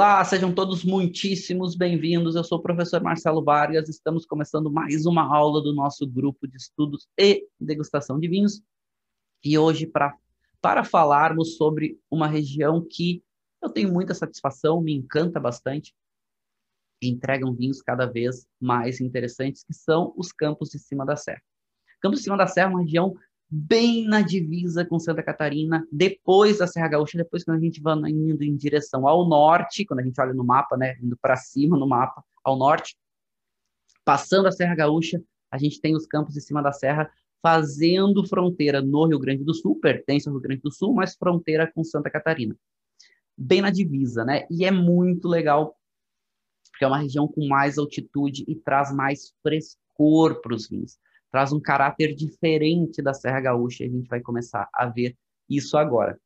Olá, sejam todos muitíssimos bem-vindos. Eu sou o professor Marcelo Vargas. Estamos começando mais uma aula do nosso grupo de estudos e degustação de vinhos. E hoje, para falarmos sobre uma região que eu tenho muita satisfação, me encanta bastante, entregam vinhos cada vez mais interessantes, que são os Campos de Cima da Serra. Campos de Cima da Serra é uma região bem na divisa com Santa Catarina, depois da Serra Gaúcha, depois quando a gente vai indo em direção ao norte, quando a gente olha no mapa, né, indo para cima no mapa, ao norte, passando a Serra Gaúcha, a gente tem os campos em cima da serra fazendo fronteira no Rio Grande do Sul, pertence ao Rio Grande do Sul, mas fronteira com Santa Catarina. Bem na divisa, né? E é muito legal, porque é uma região com mais altitude e traz mais frescor para os vinhos traz um caráter diferente da Serra Gaúcha, e a gente vai começar a ver isso agora.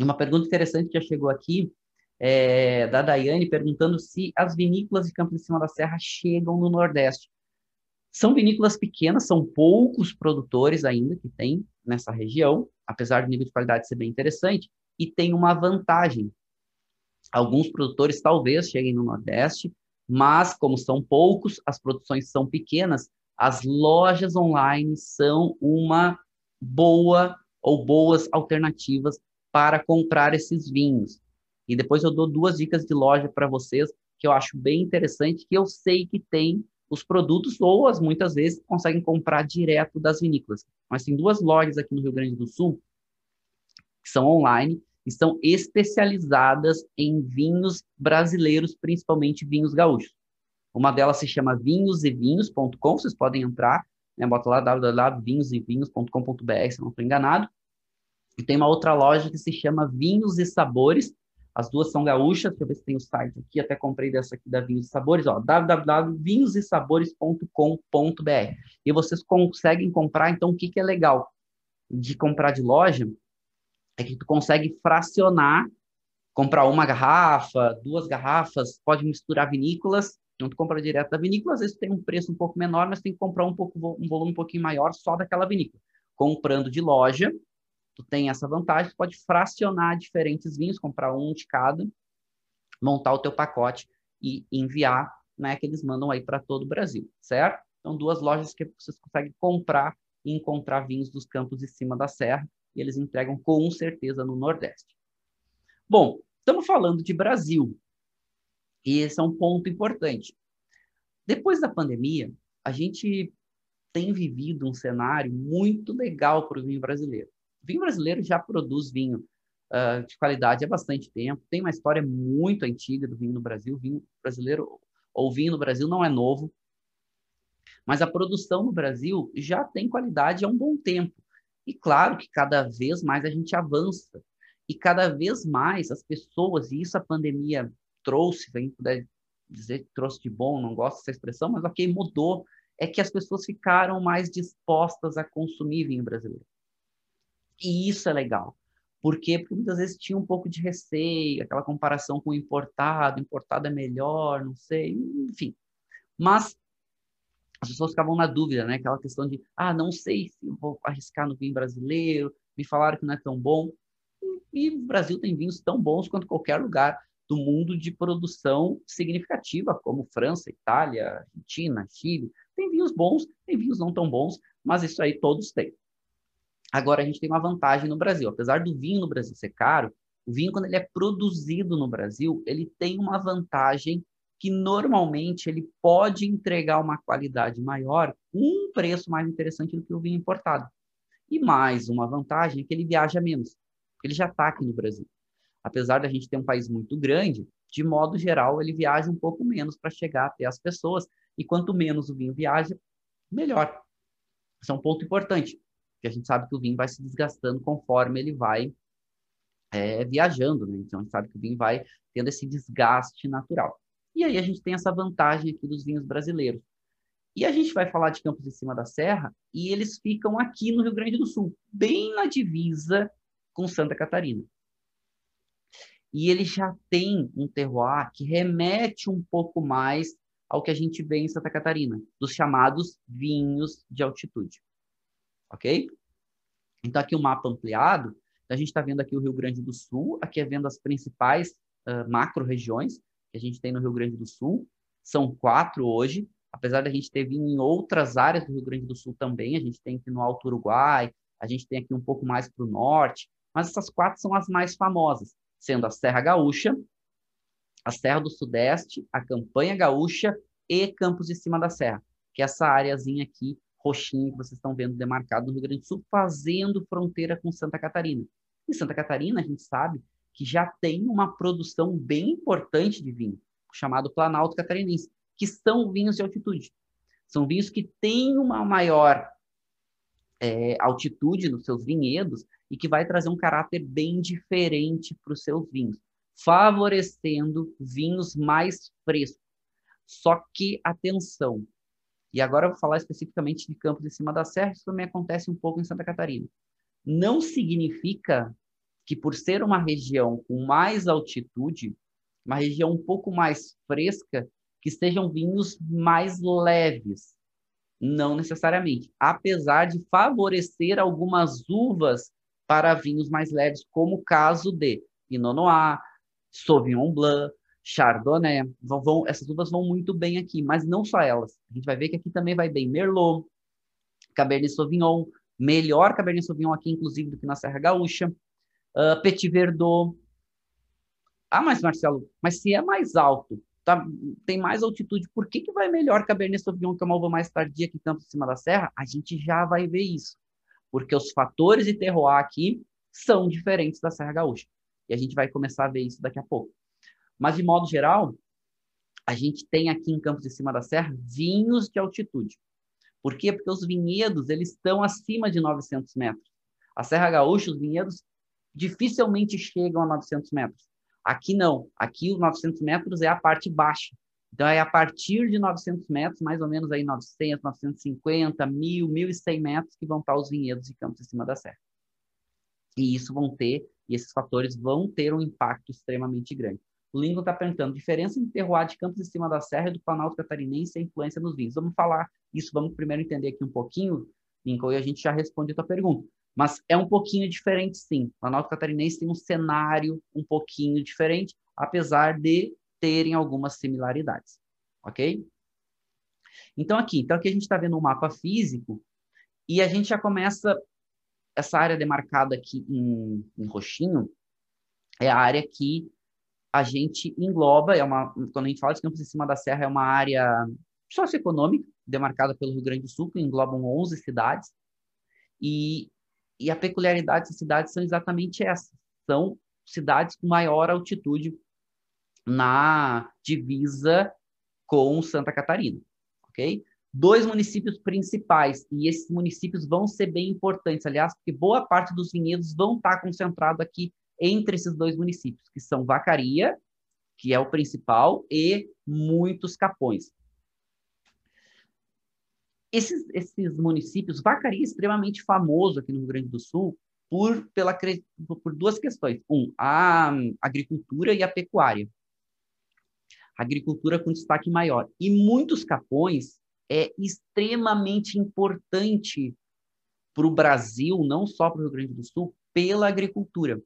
Uma pergunta interessante que já chegou aqui é da Daiane, perguntando se as vinícolas de Campo de Cima da Serra chegam no Nordeste. São vinícolas pequenas, são poucos produtores ainda que tem nessa região, apesar do nível de qualidade ser bem interessante, e tem uma vantagem. Alguns produtores talvez cheguem no Nordeste, mas como são poucos, as produções são pequenas, as lojas online são uma boa ou boas alternativas para comprar esses vinhos. E depois eu dou duas dicas de loja para vocês que eu acho bem interessante, que eu sei que tem os produtos ou as muitas vezes conseguem comprar direto das vinícolas. Mas tem duas lojas aqui no Rio Grande do Sul que são online e são especializadas em vinhos brasileiros, principalmente vinhos gaúchos. Uma delas se chama vinhosevinhos.com, vocês podem entrar, né, bota lá www.vinhosevinhos.com.br, se não estou enganado. E tem uma outra loja que se chama Vinhos e Sabores. As duas são gaúchas, deixa eu ver se tem o site aqui, até comprei dessa aqui da Vinhos e Sabores, www.vinhosesabores.com.br. E vocês conseguem comprar, então o que, que é legal de comprar de loja é que tu consegue fracionar, comprar uma garrafa, duas garrafas, pode misturar vinícolas então, tu compra direto da vinícola, às vezes tem um preço um pouco menor, mas tem que comprar um, pouco, um volume um pouquinho maior só daquela vinícola. Comprando de loja, tu tem essa vantagem, tu pode fracionar diferentes vinhos, comprar um de cada, montar o teu pacote e enviar, né, que eles mandam aí para todo o Brasil, certo? Então, duas lojas que vocês conseguem comprar e encontrar vinhos dos campos de cima da serra, e eles entregam com certeza no Nordeste. Bom, estamos falando de Brasil, e esse é um ponto importante. Depois da pandemia, a gente tem vivido um cenário muito legal para o vinho brasileiro. O vinho brasileiro já produz vinho uh, de qualidade há bastante tempo, tem uma história muito antiga do vinho no Brasil. O vinho brasileiro, ou vinho no Brasil, não é novo, mas a produção no Brasil já tem qualidade há um bom tempo. E claro que cada vez mais a gente avança. E cada vez mais as pessoas, e isso a pandemia trouxe, quem puder dizer que trouxe de bom, não gosto dessa expressão, mas ok, mudou, é que as pessoas ficaram mais dispostas a consumir vinho brasileiro. E isso é legal. Por quê? Porque muitas vezes tinha um pouco de receio, aquela comparação com o importado, importado é melhor, não sei, enfim. Mas as pessoas ficavam na dúvida, né? Aquela questão de, ah, não sei se vou arriscar no vinho brasileiro, me falaram que não é tão bom. E o Brasil tem vinhos tão bons quanto qualquer lugar do mundo de produção significativa, como França, Itália, Argentina, Chile. Tem vinhos bons, tem vinhos não tão bons, mas isso aí todos têm. Agora, a gente tem uma vantagem no Brasil. Apesar do vinho no Brasil ser caro, o vinho, quando ele é produzido no Brasil, ele tem uma vantagem que normalmente ele pode entregar uma qualidade maior um preço mais interessante do que o vinho importado. E mais uma vantagem é que ele viaja menos, porque ele já está aqui no Brasil apesar da gente ter um país muito grande, de modo geral, ele viaja um pouco menos para chegar até as pessoas, e quanto menos o vinho viaja, melhor. Esse é um ponto importante, porque a gente sabe que o vinho vai se desgastando conforme ele vai é, viajando, né? Então a gente sabe que o vinho vai tendo esse desgaste natural. E aí a gente tem essa vantagem aqui dos vinhos brasileiros. E a gente vai falar de Campos de Cima da Serra e eles ficam aqui no Rio Grande do Sul, bem na divisa com Santa Catarina. E ele já tem um terroir que remete um pouco mais ao que a gente vê em Santa Catarina, dos chamados vinhos de altitude. Ok? Então, aqui o um mapa ampliado, a gente está vendo aqui o Rio Grande do Sul, aqui é vendo as principais uh, macro-regiões que a gente tem no Rio Grande do Sul. São quatro hoje, apesar da gente ter vindo em outras áreas do Rio Grande do Sul também, a gente tem aqui no Alto Uruguai, a gente tem aqui um pouco mais para o norte, mas essas quatro são as mais famosas, sendo a Serra Gaúcha, a Serra do Sudeste, a Campanha Gaúcha e Campos de Cima da Serra, que é essa áreazinha aqui, roxinha, que vocês estão vendo demarcado no Rio Grande do Sul, fazendo fronteira com Santa Catarina. Em Santa Catarina, a gente sabe que já tem uma produção bem importante de vinho, chamado Planalto Catarinense, que são vinhos de altitude. São vinhos que têm uma maior é, altitude nos seus vinhedos e que vai trazer um caráter bem diferente para os seus vinhos, favorecendo vinhos mais frescos. Só que, atenção, e agora eu vou falar especificamente de Campos de Cima da Serra, isso também acontece um pouco em Santa Catarina. Não significa que por ser uma região com mais altitude, uma região um pouco mais fresca, que sejam vinhos mais leves. Não necessariamente. Apesar de favorecer algumas uvas para vinhos mais leves, como o caso de Pinot Noir, Sauvignon Blanc, Chardonnay. Vão, vão, essas uvas vão muito bem aqui, mas não só elas. A gente vai ver que aqui também vai bem Merlot, Cabernet Sauvignon, melhor Cabernet Sauvignon aqui, inclusive, do que na Serra Gaúcha, uh, Petit Verdot. Ah, mas Marcelo, mas se é mais alto, tá, tem mais altitude, por que, que vai melhor Cabernet Sauvignon, que é uma uva mais tardia que Campos em cima da serra? A gente já vai ver isso, porque os fatores de terroir aqui são diferentes da Serra Gaúcha. E a gente vai começar a ver isso daqui a pouco. Mas, de modo geral, a gente tem aqui em Campos de Cima da Serra vinhos de altitude. Por quê? Porque os vinhedos eles estão acima de 900 metros. A Serra Gaúcha, os vinhedos dificilmente chegam a 900 metros. Aqui não. Aqui os 900 metros é a parte baixa. Então, é a partir de 900 metros, mais ou menos aí 900, 950, 1.000, 1.100 metros que vão estar os vinhedos de Campos em cima da serra. E isso vão ter, e esses fatores vão ter um impacto extremamente grande. O Lincoln está perguntando, diferença entre terroir de Campos em cima da serra e do Planalto Catarinense e a influência nos vinhos. Vamos falar isso, vamos primeiro entender aqui um pouquinho, Lincoln, e a gente já responde a tua pergunta. Mas é um pouquinho diferente, sim. Planalto Catarinense tem um cenário um pouquinho diferente, apesar de terem algumas similaridades. Ok? Então, aqui, então aqui a gente está vendo um mapa físico e a gente já começa essa área demarcada aqui em, em roxinho é a área que a gente engloba, é uma, quando a gente fala de Campos em Cima da Serra, é uma área socioeconômica, demarcada pelo Rio Grande do Sul, que englobam 11 cidades, e e a peculiaridade dessas cidades são exatamente essas. São cidades com maior altitude na divisa com Santa Catarina, ok? Dois municípios principais, e esses municípios vão ser bem importantes, aliás, porque boa parte dos vinhedos vão estar concentrado aqui entre esses dois municípios, que são Vacaria, que é o principal, e muitos capões. Esses, esses municípios, Vacaria é extremamente famoso aqui no Rio Grande do Sul por, pela, por duas questões. Um, a agricultura e a pecuária. agricultura com destaque maior. E muitos capões é extremamente importante para o Brasil, não só para o Rio Grande do Sul, pela agricultura.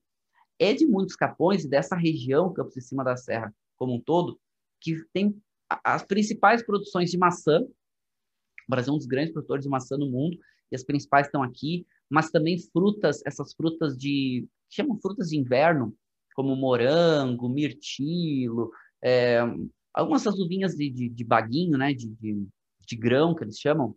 É de muitos capões e dessa região, Campos de Cima da Serra como um todo, que tem as principais produções de maçã, o Brasil é um dos grandes produtores de maçã no mundo e as principais estão aqui, mas também frutas, essas frutas de chamam frutas de inverno, como morango, mirtilo, é, algumas das uvinhas de, de, de, baguinho, né, de, de, de grão que eles chamam,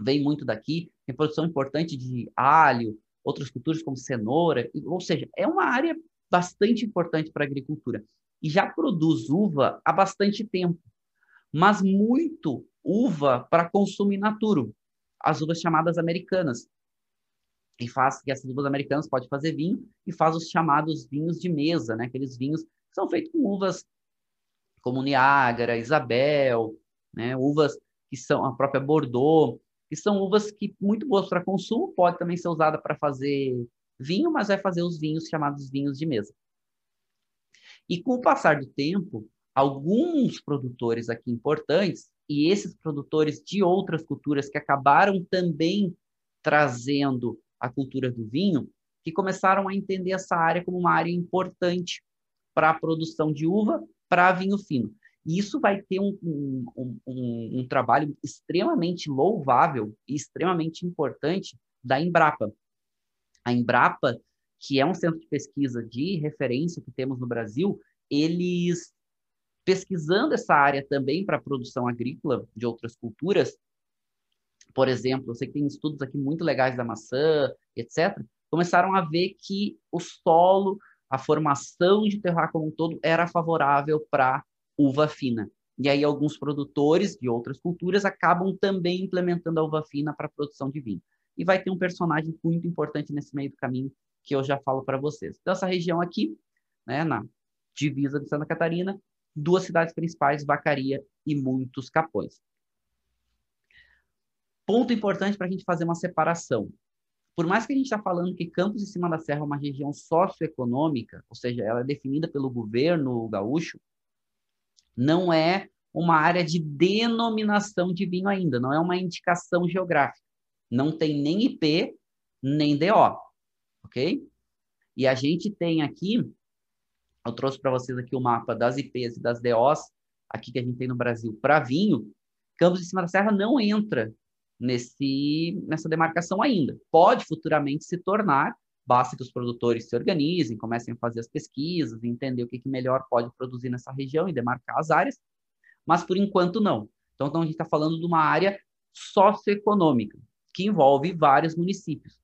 vem muito daqui. Tem produção importante de alho, outras culturas como cenoura, ou seja, é uma área bastante importante para a agricultura e já produz uva há bastante tempo, mas muito uva para consumo in natura. as uvas chamadas americanas. E faz que essas uvas americanas pode fazer vinho e faz os chamados vinhos de mesa, né? Aqueles vinhos que são feitos com uvas como Niágara, Isabel, né? Uvas que são a própria Bordeaux, que são uvas que muito boas para consumo, pode também ser usada para fazer vinho, mas vai fazer os vinhos chamados vinhos de mesa. E com o passar do tempo, alguns produtores aqui importantes e esses produtores de outras culturas que acabaram também trazendo a cultura do vinho, que começaram a entender essa área como uma área importante para a produção de uva para vinho fino. E isso vai ter um, um, um, um, trabalho extremamente louvável e extremamente importante da Embrapa. A Embrapa, que é um centro de pesquisa de referência que temos no Brasil, eles pesquisando essa área também para a produção agrícola de outras culturas, por exemplo, eu sei que tem estudos aqui muito legais da maçã, etc., começaram a ver que o solo, a formação de terroir como um todo era favorável para uva fina. E aí alguns produtores de outras culturas acabam também implementando a uva fina para a produção de vinho. E vai ter um personagem muito importante nesse meio do caminho que eu já falo para vocês. Então essa região aqui, né, na divisa de Santa Catarina, duas cidades principais, Vacaria e muitos capões. Ponto importante para a gente fazer uma separação. Por mais que a gente está falando que Campos de Cima da Serra é uma região socioeconômica, ou seja, ela é definida pelo governo gaúcho, não é uma área de denominação de vinho ainda, não é uma indicação geográfica. Não tem nem IP, nem DO, ok? E a gente tem aqui eu trouxe para vocês aqui o mapa das IPs e das DOs, aqui que a gente tem no Brasil, para vinho. Campos de Cima da Serra não entra nesse, nessa demarcação ainda. Pode futuramente se tornar, basta que os produtores se organizem, comecem a fazer as pesquisas, entender o que, que melhor pode produzir nessa região e demarcar as áreas, mas por enquanto não. Então, então a gente está falando de uma área socioeconômica, que envolve vários municípios.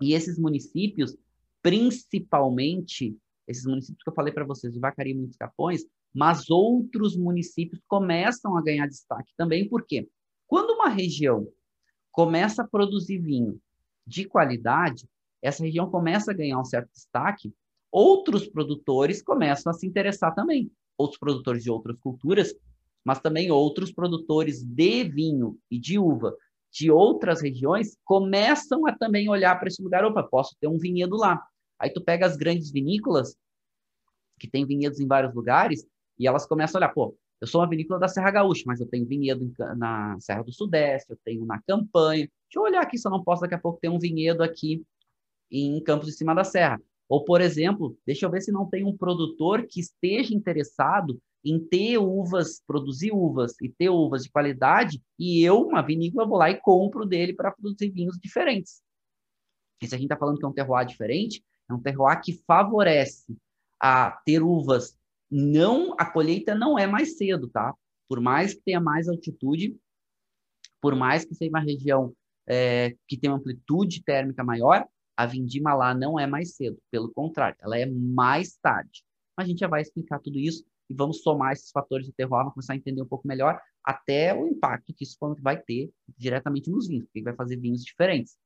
E esses municípios, principalmente, esses municípios que eu falei para vocês, de Vacaria e Muitos Capões, mas outros municípios começam a ganhar destaque também, porque quando uma região começa a produzir vinho de qualidade, essa região começa a ganhar um certo destaque, outros produtores começam a se interessar também. Outros produtores de outras culturas, mas também outros produtores de vinho e de uva de outras regiões começam a também olhar para esse lugar. Opa, posso ter um vinhedo lá. Aí tu pega as grandes vinícolas, que tem vinhedos em vários lugares, e elas começam a olhar, pô, eu sou uma vinícola da Serra Gaúcha, mas eu tenho vinhedo na Serra do Sudeste, eu tenho na Campanha. Deixa eu olhar aqui se eu não posso daqui a pouco ter um vinhedo aqui em Campos de Cima da Serra. Ou, por exemplo, deixa eu ver se não tem um produtor que esteja interessado em ter uvas, produzir uvas e ter uvas de qualidade, e eu, uma vinícola, vou lá e compro dele para produzir vinhos diferentes. E se a gente está falando que é um terroir diferente, é um terroir que favorece a ter uvas. Não, a colheita não é mais cedo, tá? Por mais que tenha mais altitude, por mais que seja uma região é, que tem uma amplitude térmica maior, a vindima lá não é mais cedo. Pelo contrário, ela é mais tarde. A gente já vai explicar tudo isso e vamos somar esses fatores de terroir, vamos começar a entender um pouco melhor até o impacto que isso vai ter diretamente nos vinhos, porque vai fazer vinhos diferentes.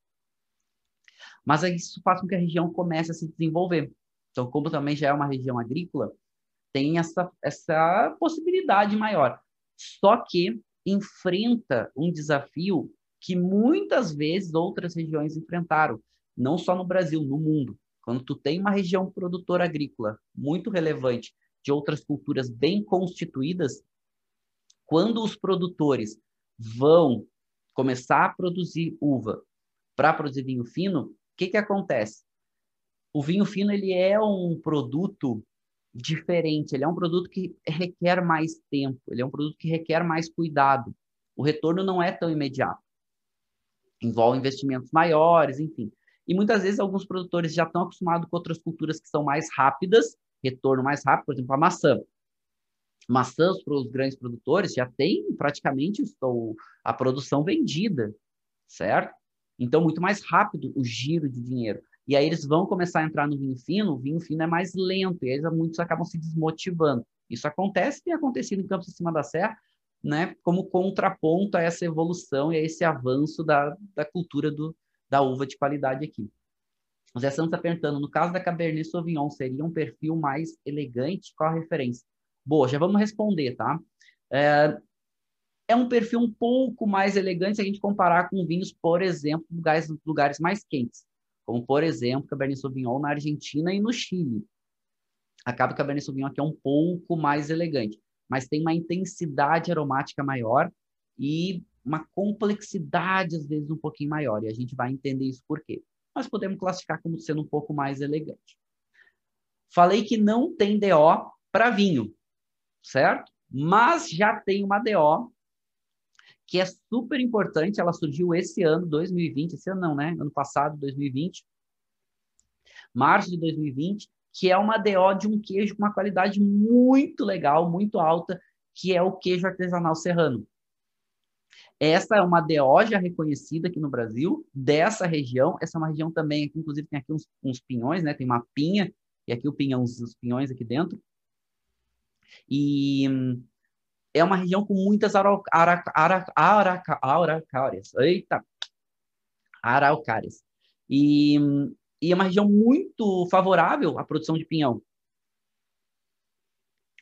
Mas isso faz com que a região comece a se desenvolver. Então, como também já é uma região agrícola, tem essa, essa possibilidade maior. Só que enfrenta um desafio que muitas vezes outras regiões enfrentaram, não só no Brasil, no mundo. Quando tu tem uma região produtora agrícola muito relevante, de outras culturas bem constituídas, quando os produtores vão começar a produzir uva para produzir vinho fino, que, que acontece? O vinho fino ele é um produto diferente, ele é um produto que requer mais tempo, ele é um produto que requer mais cuidado. O retorno não é tão imediato. Envolve investimentos maiores, enfim. E muitas vezes alguns produtores já estão acostumados com outras culturas que são mais rápidas, retorno mais rápido, por exemplo, a maçã. Maçãs para os grandes produtores já tem praticamente a produção vendida, certo? Então, muito mais rápido o giro de dinheiro. E aí eles vão começar a entrar no vinho fino, o vinho fino é mais lento, e eles muitos acabam se desmotivando. Isso acontece, tem acontecido em Campos de Cima da Serra, né, como contraponto a essa evolução e a esse avanço da, da cultura do, da uva de qualidade aqui. O Zé Santos está perguntando, no caso da Cabernet Sauvignon, seria um perfil mais elegante? Qual a referência? Boa, já vamos responder, tá? É, é um perfil um pouco mais elegante se a gente comparar com vinhos, por exemplo, lugares, lugares mais quentes, como, por exemplo, Cabernet Sauvignon na Argentina e no Chile. Acaba que a Cabernet Sauvignon aqui é um pouco mais elegante mas tem uma intensidade aromática maior e uma complexidade, às vezes, um pouquinho maior. E a gente vai entender isso por quê. Nós podemos classificar como sendo um pouco mais elegante. Falei que não tem DO para vinho, certo? Mas já tem uma DO que é super importante. Ela surgiu esse ano, 2020. Esse ano não, né? Ano passado, 2020. Março de 2020 que é uma DO de um queijo com uma qualidade muito legal, muito alta, que é o queijo artesanal serrano. Essa é uma DO já reconhecida aqui no Brasil, dessa região. Essa é uma região também, inclusive tem aqui uns, uns pinhões, né? Tem uma pinha, e aqui o pinhão, os pinhões aqui dentro. E é uma região com muitas araucárias. Eita! Araucárias. E e é uma região muito favorável à produção de pinhão.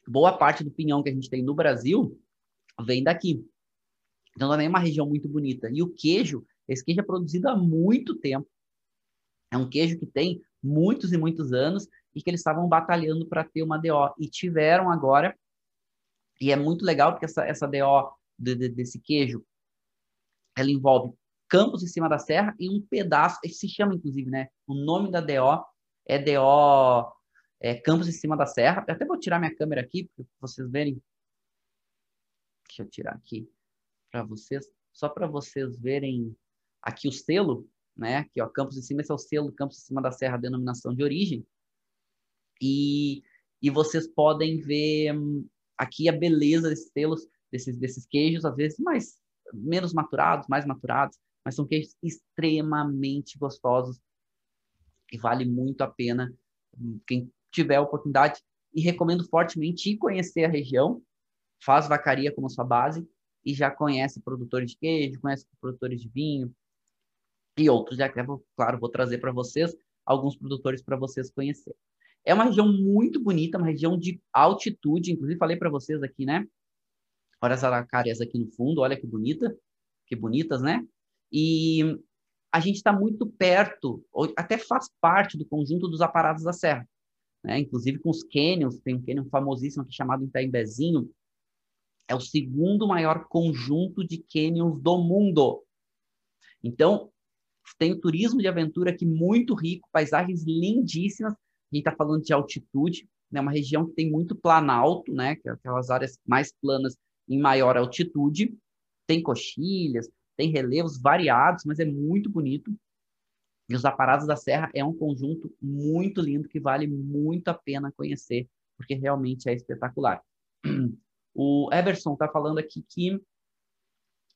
Boa parte do pinhão que a gente tem no Brasil vem daqui. Então também é uma região muito bonita. E o queijo, esse queijo é produzido há muito tempo. É um queijo que tem muitos e muitos anos e que eles estavam batalhando para ter uma DO e tiveram agora. E é muito legal porque essa, essa DO de, de, desse queijo ela envolve Campos em cima da serra e um pedaço, se chama inclusive, né? O nome da DO é DO é, Campos em cima da serra. Eu até vou tirar minha câmera aqui para vocês verem. Deixa eu tirar aqui para vocês, só para vocês verem aqui o selo, né? Aqui, ó, Campos em cima, esse é o selo Campos em cima da serra, denominação de origem. E, e vocês podem ver hum, aqui a beleza desses selos, desses, desses queijos, às vezes mais menos maturados, mais maturados mas são queijos extremamente gostosos e vale muito a pena quem tiver a oportunidade e recomendo fortemente ir conhecer a região, faz vacaria como sua base e já conhece produtores de queijo, conhece produtores de vinho e outros. Já vou, claro, vou trazer para vocês alguns produtores para vocês conhecerem. É uma região muito bonita, uma região de altitude, inclusive falei para vocês aqui, né? Olha as aracárias aqui no fundo, olha que bonita, que bonitas, né? E a gente está muito perto, até faz parte do conjunto dos aparados da Serra. Né? Inclusive com os cânions, tem um cânion famosíssimo aqui chamado Itaimbezinho, é o segundo maior conjunto de cânions do mundo. Então, tem o turismo de aventura aqui muito rico, paisagens lindíssimas. A gente está falando de altitude, né? uma região que tem muito planalto, né? que é aquelas áreas mais planas em maior altitude. Tem coxilhas, tem relevos variados, mas é muito bonito. E os Aparados da Serra é um conjunto muito lindo que vale muito a pena conhecer, porque realmente é espetacular. O Eberson está falando aqui que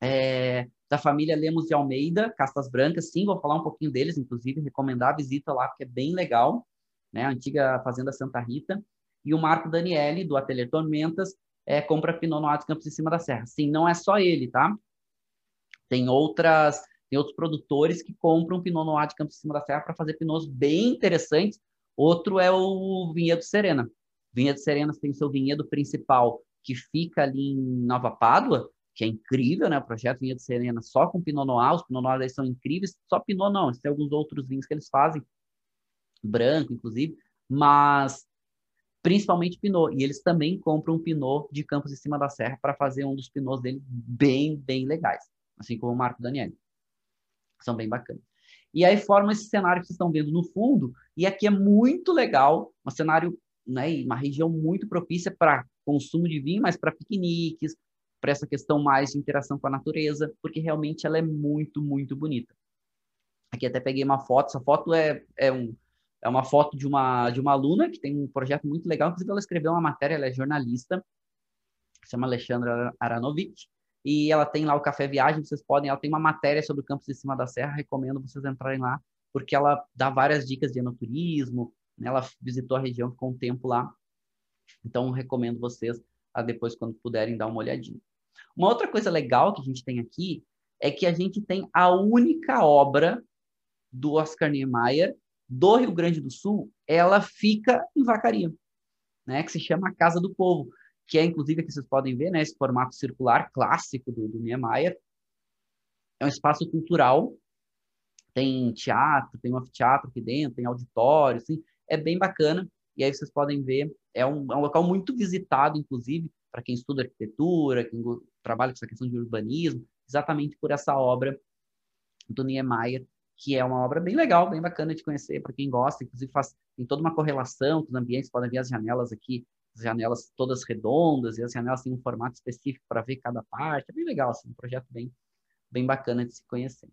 é, da família Lemos de Almeida, Castas Brancas, sim, vou falar um pouquinho deles, inclusive, recomendar a visita lá, porque é bem legal, né? A antiga Fazenda Santa Rita. E o Marco Daniele, do Ateliê Tormentas, é, compra Pinot Noir dos Campos em Cima da Serra. Sim, não é só ele, tá? Tem outras, tem outros produtores que compram Pinot Noir de Campos de Cima da Serra para fazer pinots bem interessantes. Outro é o Vinhedo Serena. Vinhedo Serena tem seu vinhedo principal que fica ali em Nova Pádua, que é incrível, né? O projeto Vinhedo Serena só com Pinot Noir, os Pinot Noir são incríveis, só Pinot não, tem alguns outros vinhos que eles fazem, branco inclusive, mas principalmente Pinot, e eles também compram um Pinot de Campos de Cima da Serra para fazer um dos Pinots deles bem, bem legais assim como o Marco Daniel. São bem bacanas. E aí formam esse cenário que vocês estão vendo no fundo, e aqui é muito legal, um cenário, né, uma região muito propícia para consumo de vinho, mas para piqueniques, para essa questão mais de interação com a natureza, porque realmente ela é muito, muito bonita. Aqui até peguei uma foto, essa foto é, é, um, é uma foto de uma, de uma aluna que tem um projeto muito legal, inclusive ela escreveu uma matéria, ela é jornalista, se chama Alexandra Aranovic, e ela tem lá o Café Viagem, vocês podem, ela tem uma matéria sobre o campus de cima da serra, recomendo vocês entrarem lá, porque ela dá várias dicas de enoturismo, né? ela visitou a região, ficou um tempo lá, então recomendo vocês a depois, quando puderem, dar uma olhadinha. Uma outra coisa legal que a gente tem aqui é que a gente tem a única obra do Oscar Niemeyer do Rio Grande do Sul, ela fica em Vacaria, né, que se chama Casa do Povo, que é inclusive que vocês podem ver, né, esse formato circular clássico do, do Niemeyer. É um espaço cultural, tem teatro, tem um anfiteatro aqui dentro, tem auditório, assim, é bem bacana. E aí vocês podem ver, é um, é um local muito visitado, inclusive, para quem estuda arquitetura, quem trabalha com essa questão de urbanismo, exatamente por essa obra do Niemeyer, que é uma obra bem legal, bem bacana de conhecer para quem gosta, inclusive faz tem toda uma correlação os ambientes, podem ver as janelas aqui, as janelas todas redondas, e as janelas têm um formato específico para ver cada parte, é bem legal, assim, um projeto bem, bem bacana de se conhecer.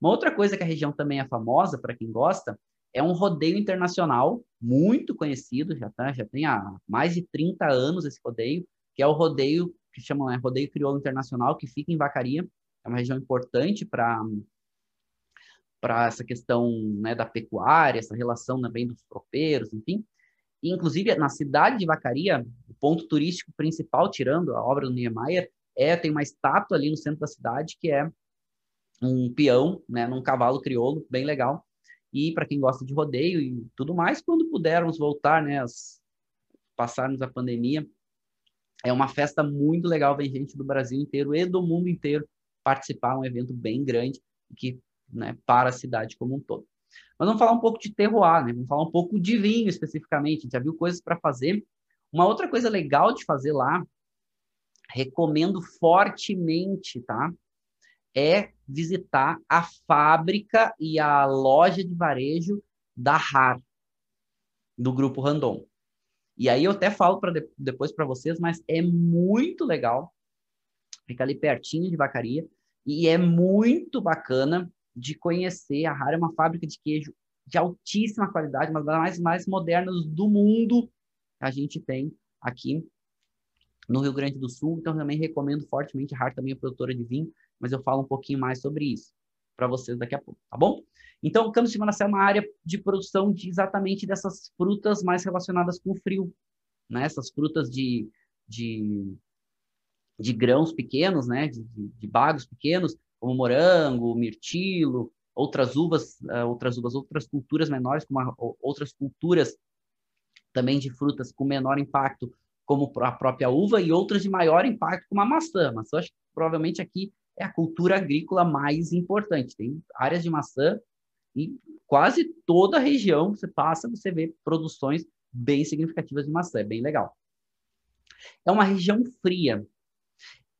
Uma outra coisa que a região também é famosa, para quem gosta, é um rodeio internacional muito conhecido, já, tá, já tem há mais de 30 anos esse rodeio, que é o rodeio que chamam né, Rodeio Crioulo Internacional, que fica em Vacaria, é uma região importante para para essa questão né, da pecuária, essa relação também dos tropeiros, enfim. E, inclusive, na cidade de Vacaria, o ponto turístico principal, tirando a obra do Niemeyer, é tem uma estátua ali no centro da cidade que é um peão, né, num cavalo crioulo, bem legal. E para quem gosta de rodeio e tudo mais, quando pudermos voltar, né, as, passarmos a pandemia, é uma festa muito legal, vem gente do Brasil inteiro e do mundo inteiro participar, um evento bem grande que, né, para a cidade como um todo. Mas vamos falar um pouco de terroir, né? Vamos falar um pouco de vinho especificamente. A gente já viu coisas para fazer. Uma outra coisa legal de fazer lá, recomendo fortemente, tá? É visitar a fábrica e a loja de varejo da RAR, do grupo Randon. E aí eu até falo para de, depois para vocês, mas é muito legal. Fica ali pertinho de Vacaria e é muito bacana de conhecer. A Rara é uma fábrica de queijo de altíssima qualidade, uma das mais, mais modernas do mundo que a gente tem aqui no Rio Grande do Sul. Então, também recomendo fortemente. A Rara também é produtora de vinho, mas eu falo um pouquinho mais sobre isso para vocês daqui a pouco, tá bom? Então, o Campos de Manassés é uma área de produção de exatamente dessas frutas mais relacionadas com o frio, né? Essas frutas de, de, de grãos pequenos, né? De, de, de bagos pequenos, como morango, mirtilo, outras uvas, uh, outras uvas, outras culturas menores, como a, outras culturas também de frutas com menor impacto, como a própria uva, e outras de maior impacto, como a maçã. Mas eu acho que provavelmente aqui é a cultura agrícola mais importante. Tem áreas de maçã e quase toda a região que você passa, você vê produções bem significativas de maçã, é bem legal. É uma região fria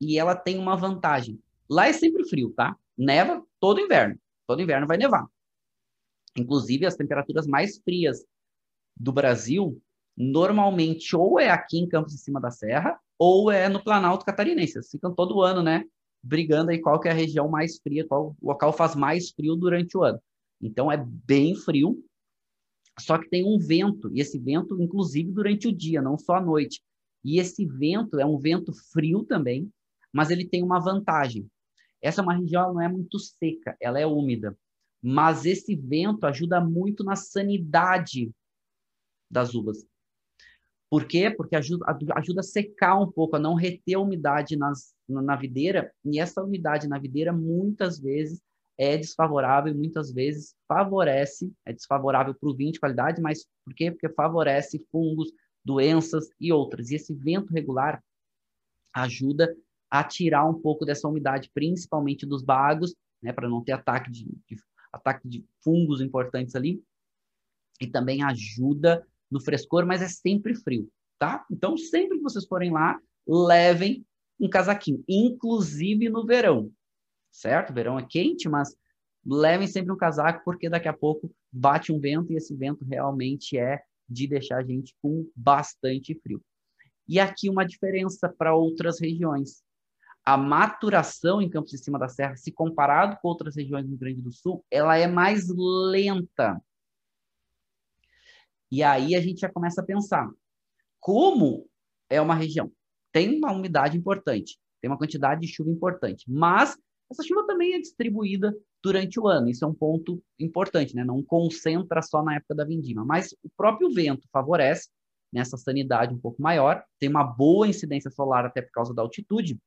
e ela tem uma vantagem. Lá é sempre frio, tá? Neva todo inverno. Todo inverno vai nevar. Inclusive, as temperaturas mais frias do Brasil, normalmente, ou é aqui em Campos de Cima da Serra, ou é no Planalto Catarinense. Eles ficam todo ano, né? Brigando aí qual que é a região mais fria, qual local faz mais frio durante o ano. Então, é bem frio, só que tem um vento, e esse vento, inclusive, durante o dia, não só à noite. E esse vento é um vento frio também, mas ele tem uma vantagem. Essa é uma região não é muito seca, ela é úmida, mas esse vento ajuda muito na sanidade das uvas. Por quê? Porque ajuda, ajuda a secar um pouco, a não reter a umidade nas, na videira, e essa umidade na videira muitas vezes é desfavorável, muitas vezes favorece, é desfavorável para o vinho de qualidade, mas por quê? Porque favorece fungos, doenças e outras. E esse vento regular ajuda a tirar um pouco dessa umidade, principalmente dos bagos, né, para não ter ataque de, de, ataque de fungos importantes ali, e também ajuda no frescor, mas é sempre frio, tá? Então, sempre que vocês forem lá, levem um casaquinho, inclusive no verão, certo? Verão é quente, mas levem sempre um casaco, porque daqui a pouco bate um vento e esse vento realmente é de deixar a gente com bastante frio. E aqui uma diferença para outras regiões a maturação em Campos de Cima da Serra, se comparado com outras regiões do Rio Grande do Sul, ela é mais lenta. E aí a gente já começa a pensar, como é uma região? Tem uma umidade importante, tem uma quantidade de chuva importante, mas essa chuva também é distribuída durante o ano. Isso é um ponto importante, né? Não concentra só na época da vindima, mas o próprio vento favorece nessa sanidade um pouco maior, tem uma boa incidência solar até por causa da altitude,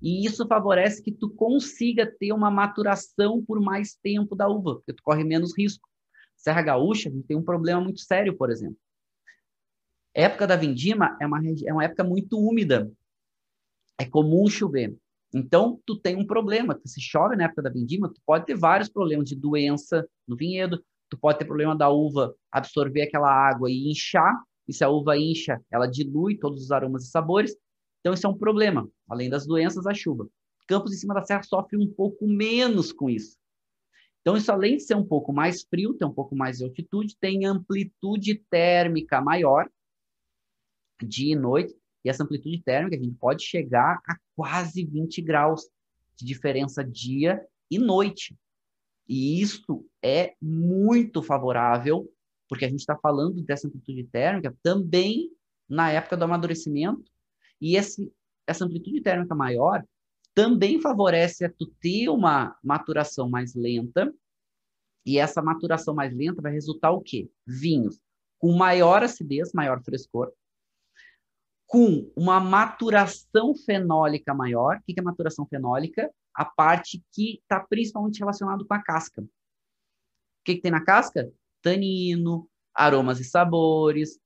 E isso favorece que tu consiga ter uma maturação por mais tempo da uva, porque tu corre menos risco. Serra Gaúcha, tem um problema muito sério, por exemplo. Época da vindima é uma, é uma época muito úmida. É comum chover. Então, tu tem um problema. Se chove na época da vindima, tu pode ter vários problemas de doença no vinhedo, tu pode ter problema da uva absorver aquela água e inchar, e se a uva incha, ela dilui todos os aromas e sabores. Então, isso é um problema, além das doenças, a chuva. Campos em cima da serra sofre um pouco menos com isso. Então, isso além de ser um pouco mais frio, tem um pouco mais de altitude, tem amplitude térmica maior, dia e noite, e essa amplitude térmica a gente pode chegar a quase 20 graus de diferença dia e noite. E isso é muito favorável, porque a gente está falando dessa amplitude térmica também na época do amadurecimento, e esse, essa amplitude térmica maior também favorece a tu ter uma maturação mais lenta, e essa maturação mais lenta vai resultar o quê? Vinhos com maior acidez, maior frescor, com uma maturação fenólica maior. O que é maturação fenólica? A parte que está principalmente relacionada com a casca. O que, que tem na casca? Tanino, aromas e sabores,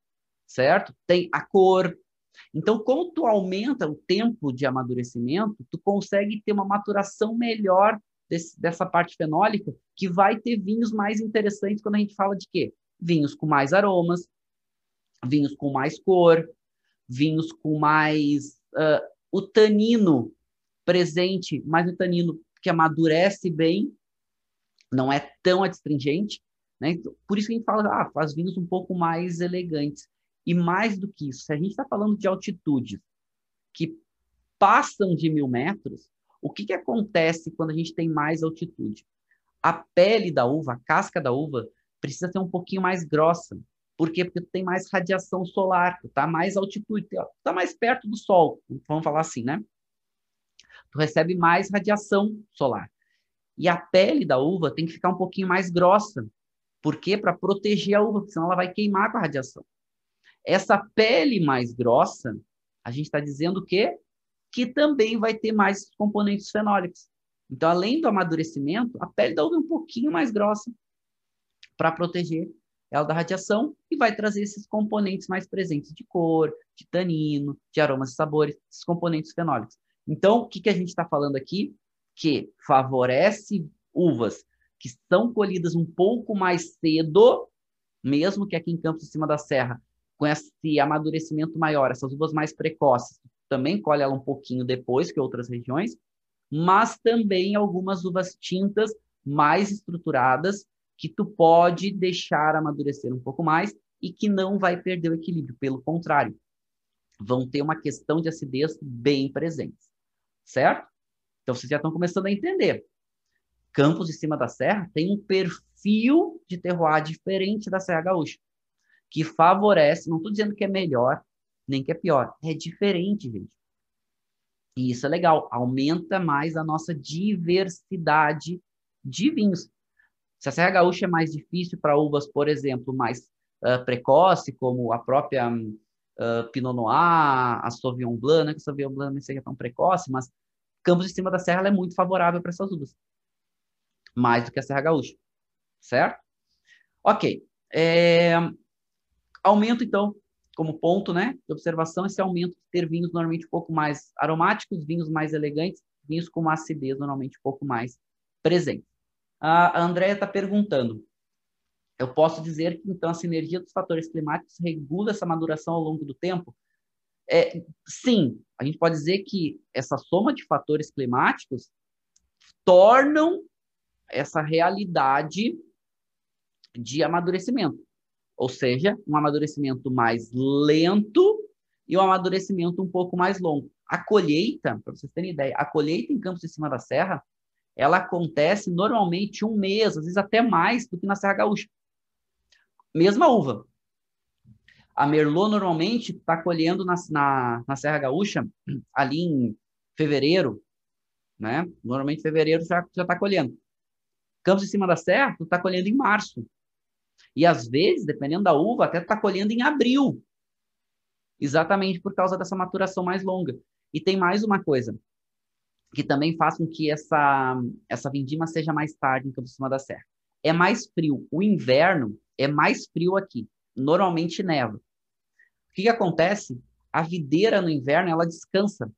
certo? Tem a cor. Então, como tu aumenta o tempo de amadurecimento, tu consegue ter uma maturação melhor desse, dessa parte fenólica, que vai ter vinhos mais interessantes quando a gente fala de quê? Vinhos com mais aromas, vinhos com mais cor, vinhos com mais uh, o tanino presente, mais o tanino que amadurece bem, não é tão adstringente, né? Então, por isso que a gente fala, ah, faz vinhos um pouco mais elegantes. E mais do que isso, se a gente está falando de altitudes que passam de mil metros, o que, que acontece quando a gente tem mais altitude? A pele da uva, a casca da uva, precisa ser um pouquinho mais grossa. Por quê? Porque tu tem mais radiação solar, tu tá mais altitude, tu tá mais perto do sol, vamos falar assim, né? Tu recebe mais radiação solar. E a pele da uva tem que ficar um pouquinho mais grossa. Por quê? Para proteger a uva, senão ela vai queimar com a radiação. Essa pele mais grossa, a gente está dizendo que que também vai ter mais componentes fenólicos. Então, além do amadurecimento, a pele da uva é um pouquinho mais grossa para proteger ela da radiação e vai trazer esses componentes mais presentes de cor, de tanino, de aromas e sabores, esses componentes fenólicos. Então, o que, que a gente está falando aqui? Que favorece uvas que são colhidas um pouco mais cedo, mesmo que aqui em Campos de Cima da Serra, com esse amadurecimento maior, essas uvas mais precoces, também colhe ela um pouquinho depois que outras regiões, mas também algumas uvas tintas mais estruturadas que tu pode deixar amadurecer um pouco mais e que não vai perder o equilíbrio, pelo contrário, vão ter uma questão de acidez bem presente, certo? Então vocês já estão começando a entender. Campos de cima da serra tem um perfil de terroir diferente da Serra Gaúcha, que favorece, não estou dizendo que é melhor, nem que é pior, é diferente, gente. E isso é legal, aumenta mais a nossa diversidade de vinhos. Se a Serra Gaúcha é mais difícil para uvas, por exemplo, mais uh, precoce, como a própria uh, Pinot Noir, a Sauvignon Blanc, né, que a Sauvignon Blanc não seja tão precoce, mas Campos de Cima da Serra é muito favorável para essas uvas. Mais do que a Serra Gaúcha. Certo? Ok. É... Aumento, então, como ponto né, de observação, esse aumento de ter vinhos normalmente um pouco mais aromáticos, vinhos mais elegantes, vinhos com uma acidez normalmente um pouco mais presente. A Andrea está perguntando. Eu posso dizer que, então, a sinergia dos fatores climáticos regula essa maduração ao longo do tempo? É, sim, a gente pode dizer que essa soma de fatores climáticos tornam essa realidade de amadurecimento. Ou seja, um amadurecimento mais lento e um amadurecimento um pouco mais longo. A colheita, para vocês terem ideia, a colheita em Campos de Cima da Serra, ela acontece normalmente um mês, às vezes até mais do que na Serra Gaúcha. Mesma uva. A Merlot normalmente está colhendo na, na, na, Serra Gaúcha ali em fevereiro, né? Normalmente fevereiro já está colhendo. Campos de Cima da Serra, está colhendo em março. E às vezes, dependendo da uva, até está colhendo em abril. Exatamente por causa dessa maturação mais longa. E tem mais uma coisa. que também faz com que essa, essa vindima seja mais tarde em Campos de Cima da Serra. É mais frio. O inverno é mais frio aqui. Normalmente neva. O que, que acontece? A videira no inverno, ela descansa.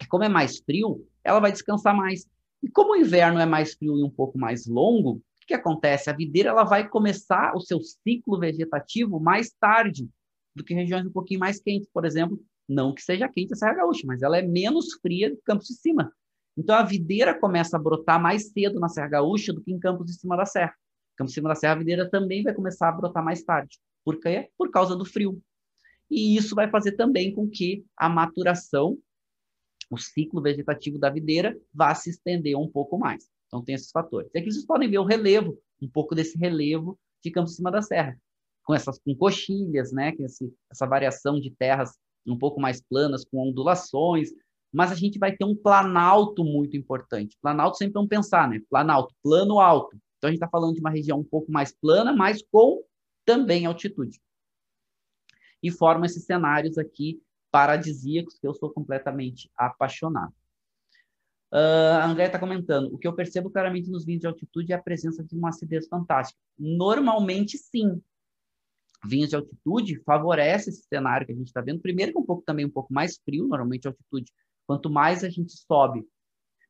E como é mais frio, ela vai descansar mais. E como o inverno é mais frio e um pouco mais longo, que, que acontece? A videira ela vai começar o seu ciclo vegetativo mais tarde do que regiões um pouquinho mais quentes. Por exemplo, não que seja quente a Serra Gaúcha, mas ela é menos fria que Campos de Cima. Então a videira começa a brotar mais cedo na Serra Gaúcha do que em Campos de Cima da Serra. Campos de Cima da Serra, a videira também vai começar a brotar mais tarde. Por quê? Por causa do frio. E isso vai fazer também com que a maturação, o ciclo vegetativo da videira, vá se estender um pouco mais. Então tem esses fatores. E aqui vocês podem ver o relevo, um pouco desse relevo de Campos de Cima da Serra, com essas com coxilhas, né, que esse, essa variação de terras um pouco mais planas, com ondulações, mas a gente vai ter um planalto muito importante. Planalto sempre vamos pensar, né? Planalto, plano alto. Então a gente está falando de uma região um pouco mais plana, mas com também altitude. E forma esses cenários aqui paradisíacos que eu sou completamente apaixonado. Uh, a André está comentando, o que eu percebo claramente nos vinhos de altitude é a presença de uma acidez fantástica. Normalmente, sim, vinhos de altitude favorece esse cenário que a gente está vendo. Primeiro que é um pouco também um pouco mais frio, normalmente a altitude, quanto mais a gente sobe,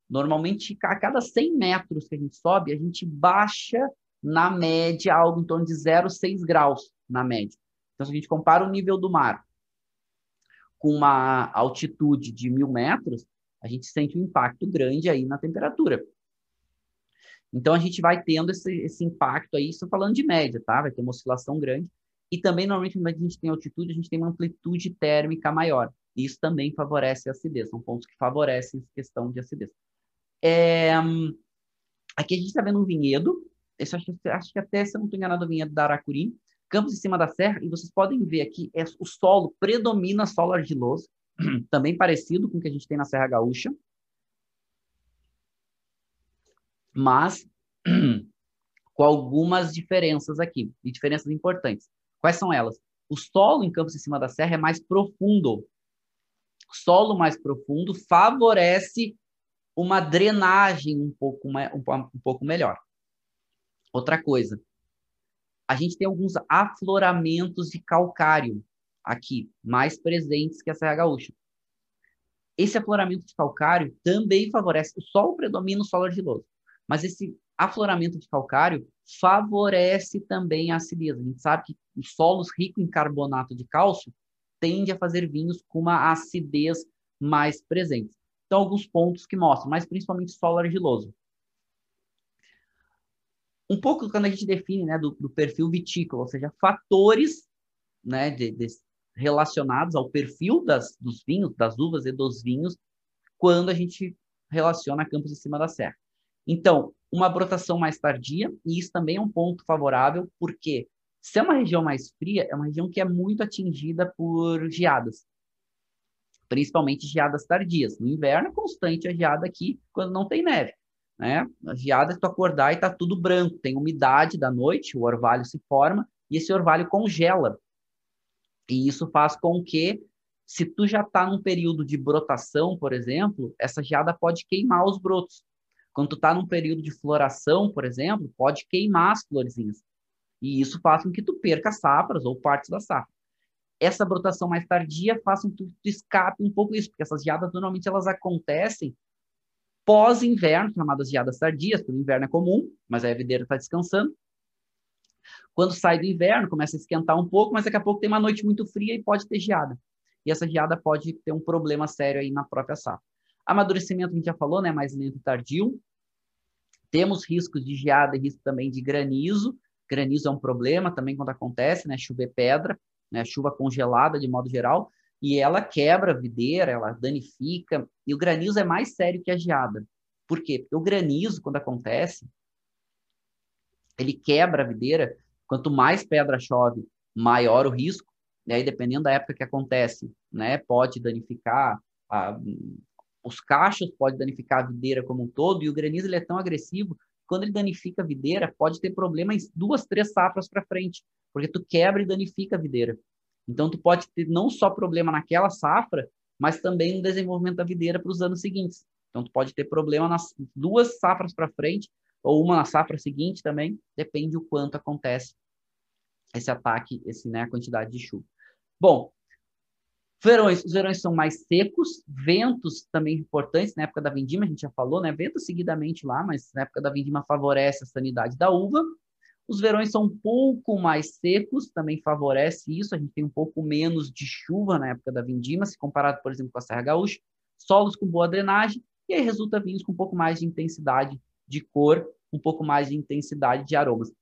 normalmente a cada 100 metros que a gente sobe, a gente baixa na média algo em torno de 0,6 graus na média. Então, se a gente compara o nível do mar com uma altitude de mil metros, a gente sente um impacto grande aí na temperatura. Então, a gente vai tendo esse, esse impacto aí, estou falando de média, tá? Vai ter uma oscilação grande. E também, normalmente, quando a gente tem altitude, a gente tem uma amplitude térmica maior. Isso também favorece a acidez. São pontos que favorecem a questão de acidez. É, aqui a gente está vendo um vinhedo. Esse, acho, acho que até, se eu não estou enganado, o vinhedo da Aracuri. Campos em cima da serra. E vocês podem ver aqui, é, o solo predomina solo argiloso. também parecido com o que a gente tem na Serra Gaúcha. Mas com algumas diferenças aqui, e diferenças importantes. Quais são elas? O solo em Campos em cima da serra é mais profundo. Solo mais profundo favorece uma drenagem um pouco, um pouco melhor. Outra coisa, a gente tem alguns afloramentos de calcário aqui, mais presentes que a Serra Gaúcha. Esse afloramento de calcário também favorece, predomina o solo argiloso, mas esse afloramento de calcário favorece também a acidez. A gente sabe que os solos ricos em carbonato de cálcio tendem a fazer vinhos com uma acidez mais presente. Então, alguns pontos que mostram, mas principalmente solo argiloso. Um pouco quando a gente define né, do, do perfil vitícola, ou seja, fatores né, de, de, relacionados ao perfil das, dos vinhos, das uvas e dos vinhos, quando a gente relaciona campos em cima da serra. Então, uma brotação mais tardia, e isso também é um ponto favorável, porque se é uma região mais fria, é uma região que é muito atingida por geadas, principalmente geadas tardias. No inverno é constante a geada aqui quando não tem neve. Né? A geada é tu acordar e tá tudo branco, tem umidade da noite, o orvalho se forma e esse orvalho congela. E isso faz com que, se tu já está num período de brotação, por exemplo, essa geada pode queimar os brotos. Quando tu está num período de floração, por exemplo, pode queimar as florzinhas. E isso faz com que tu perca safras ou partes da safra. Essa brotação mais tardia faz com que tu escape um pouco isso, porque essas geadas normalmente elas acontecem pós-inverno, chamadas geadas tardias, porque o inverno é comum, mas a videira está descansando. Quando sai do inverno, começa a esquentar um pouco, mas daqui a pouco tem uma noite muito fria e pode ter geada. E essa geada pode ter um problema sério aí na própria safra. Amadurecimento, a gente já falou, né? Mais lento e tardio. Temos riscos de geada e risco também de granizo. Granizo é um problema também quando acontece, né? Chover pedra, né? Chuva congelada de modo geral. E ela quebra a videira, ela danifica. E o granizo é mais sério que a geada. Por quê? Porque o granizo, quando acontece, ele quebra a videira. Quanto mais pedra chove, maior o risco. E aí, dependendo da época que acontece, né? Pode danificar a, os cachos pode danificar a videira como um todo, e o granizo ele é tão agressivo quando ele danifica a videira, pode ter problema em duas, três safras para frente, porque tu quebra e danifica a videira. Então, tu pode ter não só problema naquela safra, mas também no desenvolvimento da videira para os anos seguintes. Então, tu pode ter problema nas duas safras para frente, ou uma na safra seguinte também, depende o quanto acontece esse ataque, esse, né, a quantidade de chuva. Bom, verões, os verões são mais secos, ventos também importantes, na época da vindima, a gente já falou, né, vento seguidamente lá, mas na época da vindima favorece a sanidade da uva. Os verões são um pouco mais secos, também favorece isso, a gente tem um pouco menos de chuva na época da vindima, se comparado, por exemplo, com a Serra Gaúcha, solos com boa drenagem, e aí resulta vinhos com um pouco mais de intensidade de cor, um pouco mais de intensidade de aromas.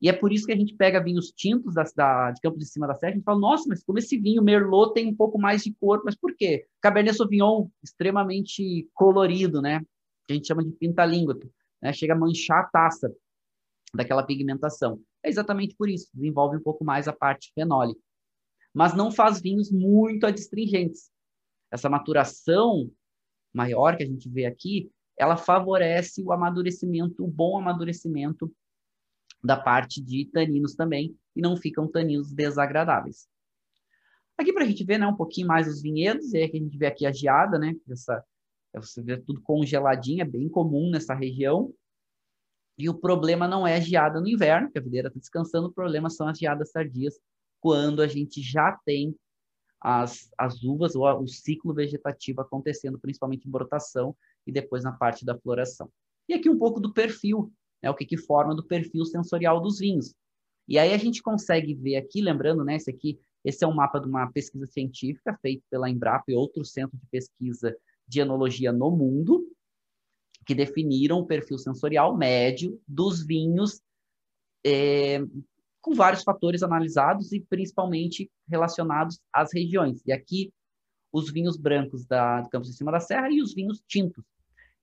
E é por isso que a gente pega vinhos tintos da, da, de Campos de Cima da Serra e fala, nossa, mas como esse vinho Merlot tem um pouco mais de cor, mas por quê? Cabernet Sauvignon, extremamente colorido, né? Que a gente chama de pinta-língua, né? Chega a manchar a taça daquela pigmentação. É exatamente por isso, desenvolve um pouco mais a parte fenólica. Mas não faz vinhos muito adstringentes. Essa maturação maior que a gente vê aqui, ela favorece o amadurecimento, o bom amadurecimento da parte de taninos também, e não ficam taninos desagradáveis. Aqui para a gente ver né, um pouquinho mais os vinhedos, e aí que a gente vê aqui a geada, né? Essa, você vê tudo congeladinho, é bem comum nessa região. E o problema não é a geada no inverno, que a videira está descansando, o problema são as geadas tardias, quando a gente já tem as, as uvas ou o ciclo vegetativo acontecendo, principalmente em brotação e depois na parte da floração. E aqui um pouco do perfil, né, o que, que forma do perfil sensorial dos vinhos. E aí a gente consegue ver aqui, lembrando, né, esse aqui, esse é um mapa de uma pesquisa científica feita pela Embrapa e outros centros de pesquisa de enologia no mundo, que definiram o perfil sensorial médio dos vinhos é, com vários fatores analisados e principalmente relacionados às regiões. E aqui, os vinhos brancos da, do Campos de Cima da Serra e os vinhos tintos.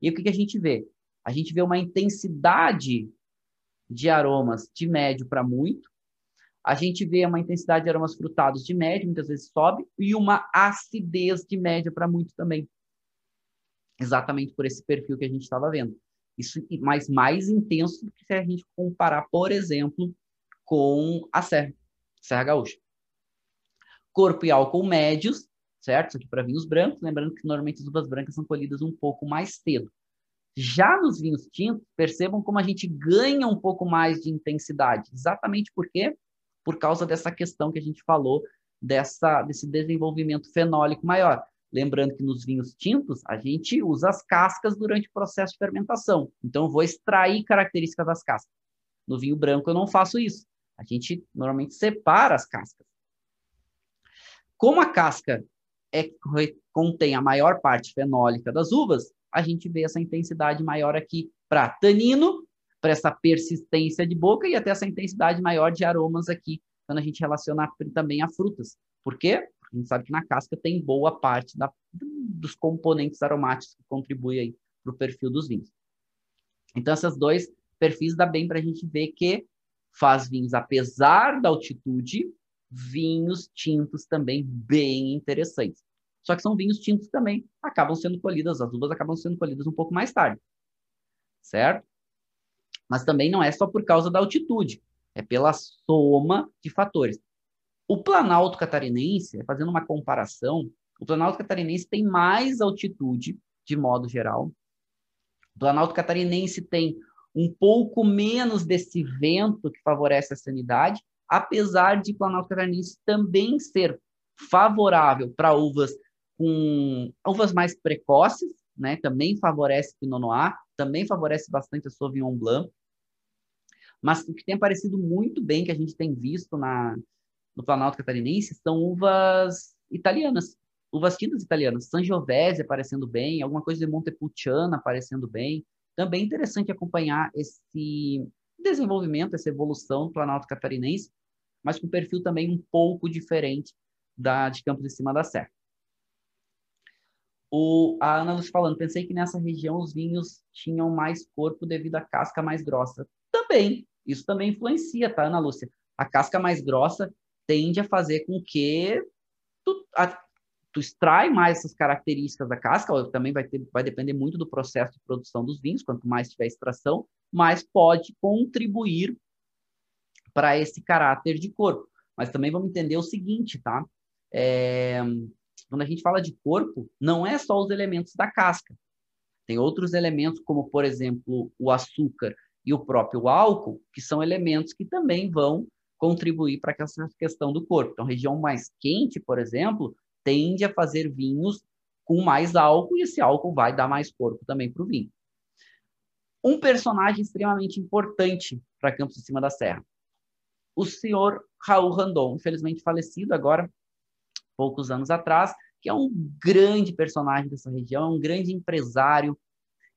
E o que, que a gente vê? A gente vê uma intensidade de aromas de médio para muito, a gente vê uma intensidade de aromas frutados de médio, muitas vezes sobe, e uma acidez de média para muito também. Exatamente por esse perfil que a gente estava vendo. Isso, mas mais intenso do que se a gente comparar, por exemplo, com a Serra, Serra Gaúcha. Corpo e álcool médios, certo? Isso aqui para vinhos brancos, lembrando que normalmente as uvas brancas são colhidas um pouco mais cedo. Já nos vinhos tintos, percebam como a gente ganha um pouco mais de intensidade. Exatamente por quê? Por causa dessa questão que a gente falou, dessa, desse desenvolvimento fenólico maior. Lembrando que nos vinhos tintos, a gente usa as cascas durante o processo de fermentação. Então, vou extrair características das cascas. No vinho branco, eu não faço isso. A gente normalmente separa as cascas. Como a casca é, contém a maior parte fenólica das uvas, a gente vê essa intensidade maior aqui para tanino, para essa persistência de boca e até essa intensidade maior de aromas aqui, quando a gente relaciona também a frutas. Por quê? Porque a gente sabe que na casca tem boa parte da, dos componentes aromáticos que contribuem para o perfil dos vinhos. Então, esses dois perfis dá bem para a gente ver que faz vinhos, apesar da altitude, vinhos tintos também bem interessantes. Só que são vinhos tintos também, acabam sendo colhidas, as uvas acabam sendo colhidas um pouco mais tarde, certo? Mas também não é só por causa da altitude, é pela soma de fatores. O Planalto Catarinense, fazendo uma comparação, o Planalto Catarinense tem mais altitude, de modo geral. O Planalto Catarinense tem um pouco menos desse vento que favorece a sanidade, apesar de Planalto Catarinense também ser favorável para uvas com uvas mais precoces, né? Também favorece Pinot Noir, também favorece bastante a Sauvignon Blanc. Mas o que tem aparecido muito bem, que a gente tem visto na, no Planalto Catarinense, são uvas italianas, uvas tintas italianas. Sangiovese aparecendo bem, alguma coisa de Montepulciano aparecendo bem, também é interessante acompanhar esse desenvolvimento, essa evolução do Planalto Catarinense, mas com um perfil também um pouco diferente da de Campos de Cima da Serra. O, a Ana Lúcia falando, pensei que nessa região os vinhos tinham mais corpo devido à casca mais grossa. Também, isso também influencia, tá, Ana Lúcia? A casca mais grossa tende a fazer com que tu, a, tu extrai mais essas características da casca, também vai, ter, vai depender muito do processo de produção dos vinhos, quanto mais tiver extração, mais pode contribuir para esse caráter de corpo. Mas também vamos entender o seguinte, tá? É, quando a gente fala de corpo, não é só os elementos da casca. Tem outros elementos, como, por exemplo, o açúcar e o próprio álcool, que são elementos que também vão contribuir para essa questão do corpo. Então, região mais quente, por exemplo, tende a fazer vinhos com mais álcool e esse álcool vai dar mais corpo também para o vinho. Um personagem extremamente importante para Campos de Cima da Serra, o senhor Raul Randon, infelizmente falecido agora, poucos anos atrás, que é um grande personagem dessa região, um grande empresário.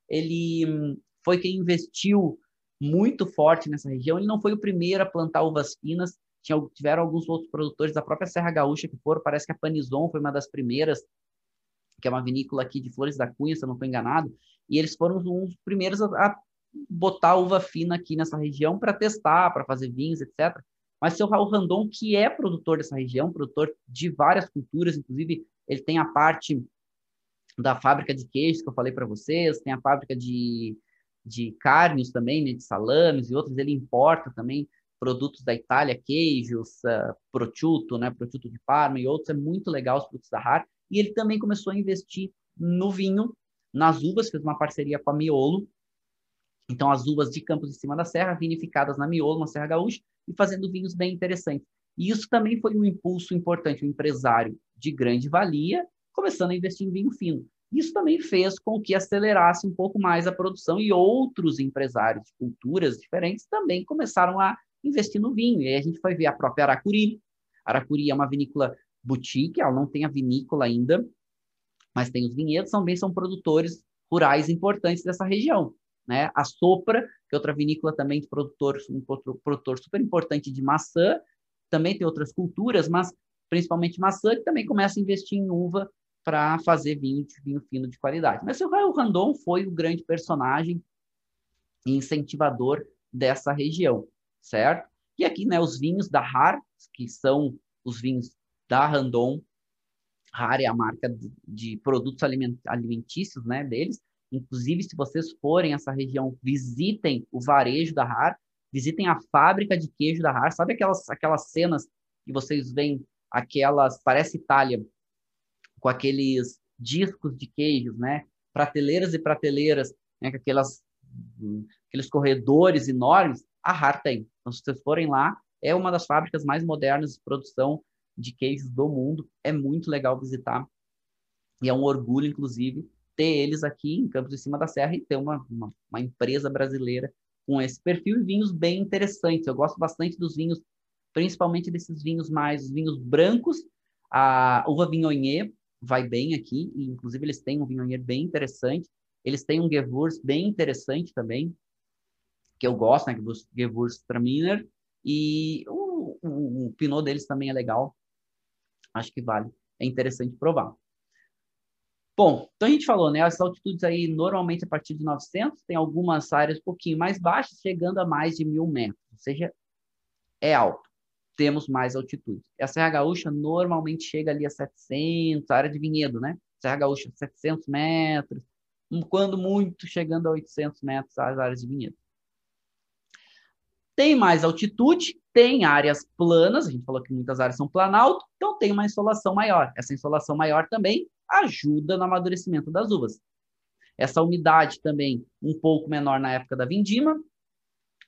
Ele hum, foi quem investiu muito forte nessa região. Ele não foi o primeiro a plantar uvas finas. Tinha, tiveram alguns outros produtores da própria Serra Gaúcha que foram. Parece que a Panizon foi uma das primeiras, que é uma vinícola aqui de Flores da Cunha, se eu não estou enganado. E eles foram dos primeiros a, a botar uva fina aqui nessa região para testar, para fazer vinhos, etc. Mas seu Raul Randon, que é produtor dessa região, produtor de várias culturas, inclusive ele tem a parte da fábrica de queijos que eu falei para vocês, tem a fábrica de, de carnes também, né, de salames e outros, ele importa também produtos da Itália, queijos, uh, prosciutto, né, prosciutto de Parma e outros, é muito legal os produtos da RAR, e ele também começou a investir no vinho, nas uvas, fez uma parceria com a Miolo, então as uvas de Campos de Cima da Serra, vinificadas na Miolo, na Serra Gaúcha, e fazendo vinhos bem interessantes. E isso também foi um impulso importante, um empresário de grande valia começando a investir em vinho fino. Isso também fez com que acelerasse um pouco mais a produção e outros empresários de culturas diferentes também começaram a investir no vinho. E aí a gente vai ver a própria Aracuri. Aracuri é uma vinícola boutique, ela não tem a vinícola ainda, mas tem os vinhedos, também são produtores rurais importantes dessa região. Né? A Sopra, que é outra vinícola também de produtor, um produtor super importante de maçã, também tem outras culturas, mas principalmente maçã, que também começa a investir em uva para fazer vinho de vinho fino de qualidade. Mas o Raul Randon foi o grande personagem e incentivador dessa região, certo? E aqui, né, os vinhos da RAR, que são os vinhos da Randon, RAR é a marca de, de produtos alimentícios, né, deles. Inclusive, se vocês forem a essa região, visitem o varejo da RAR, visitem a fábrica de queijo da RAR. Sabe aquelas, aquelas cenas que vocês veem, aquelas, parece Itália, com aqueles discos de queijos, né? Prateleiras e prateleiras, né? com aquelas, aqueles corredores enormes. A RAR tem. Então, se vocês forem lá, é uma das fábricas mais modernas de produção de queijos do mundo. É muito legal visitar. E é um orgulho, inclusive, ter eles aqui em Campos de Cima da Serra e ter uma, uma, uma empresa brasileira com esse perfil e vinhos bem interessantes. Eu gosto bastante dos vinhos, principalmente desses vinhos mais vinhos brancos. A uva Vignonier vai bem aqui, e inclusive eles têm um Vignonier bem interessante. Eles têm um Gewurz bem interessante também, que eu gosto, né? Gewurztraminer. E o, o, o Pinot deles também é legal. Acho que vale. É interessante provar. Bom, então a gente falou, né? As altitudes aí normalmente a partir de 900, tem algumas áreas um pouquinho mais baixas, chegando a mais de mil metros, ou seja, é alto. Temos mais altitude. E a Serra Gaúcha normalmente chega ali a 700, a área de vinhedo, né? Serra Gaúcha 700 metros, quando muito chegando a 800 metros as áreas de vinhedo. Tem mais altitude, tem áreas planas, a gente falou que muitas áreas são planalto, então tem uma insolação maior. Essa insolação maior também ajuda no amadurecimento das uvas. Essa umidade também um pouco menor na época da vindima,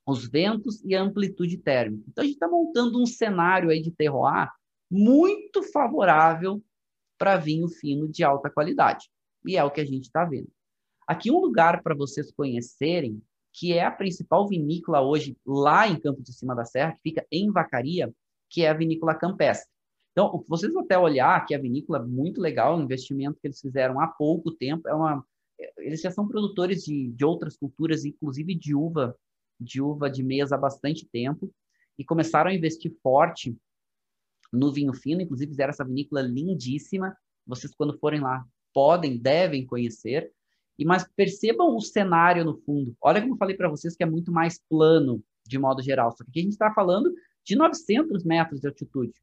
os ventos e a amplitude térmica. Então a gente está montando um cenário aí de terroir muito favorável para vinho fino de alta qualidade. E é o que a gente está vendo. Aqui um lugar para vocês conhecerem, que é a principal vinícola hoje lá em Campo de Cima da Serra, que fica em Vacaria, que é a vinícola Campestre. Então, vocês até olhar que a vinícola é muito legal, o investimento que eles fizeram há pouco tempo, é uma, eles já são produtores de, de outras culturas, inclusive de uva, de uva de mesa há bastante tempo, e começaram a investir forte no vinho fino, inclusive fizeram essa vinícola lindíssima, vocês quando forem lá podem, devem conhecer, e mas percebam o cenário no fundo. Olha como eu falei para vocês que é muito mais plano de modo geral, só que aqui a gente está falando de 900 metros de altitude.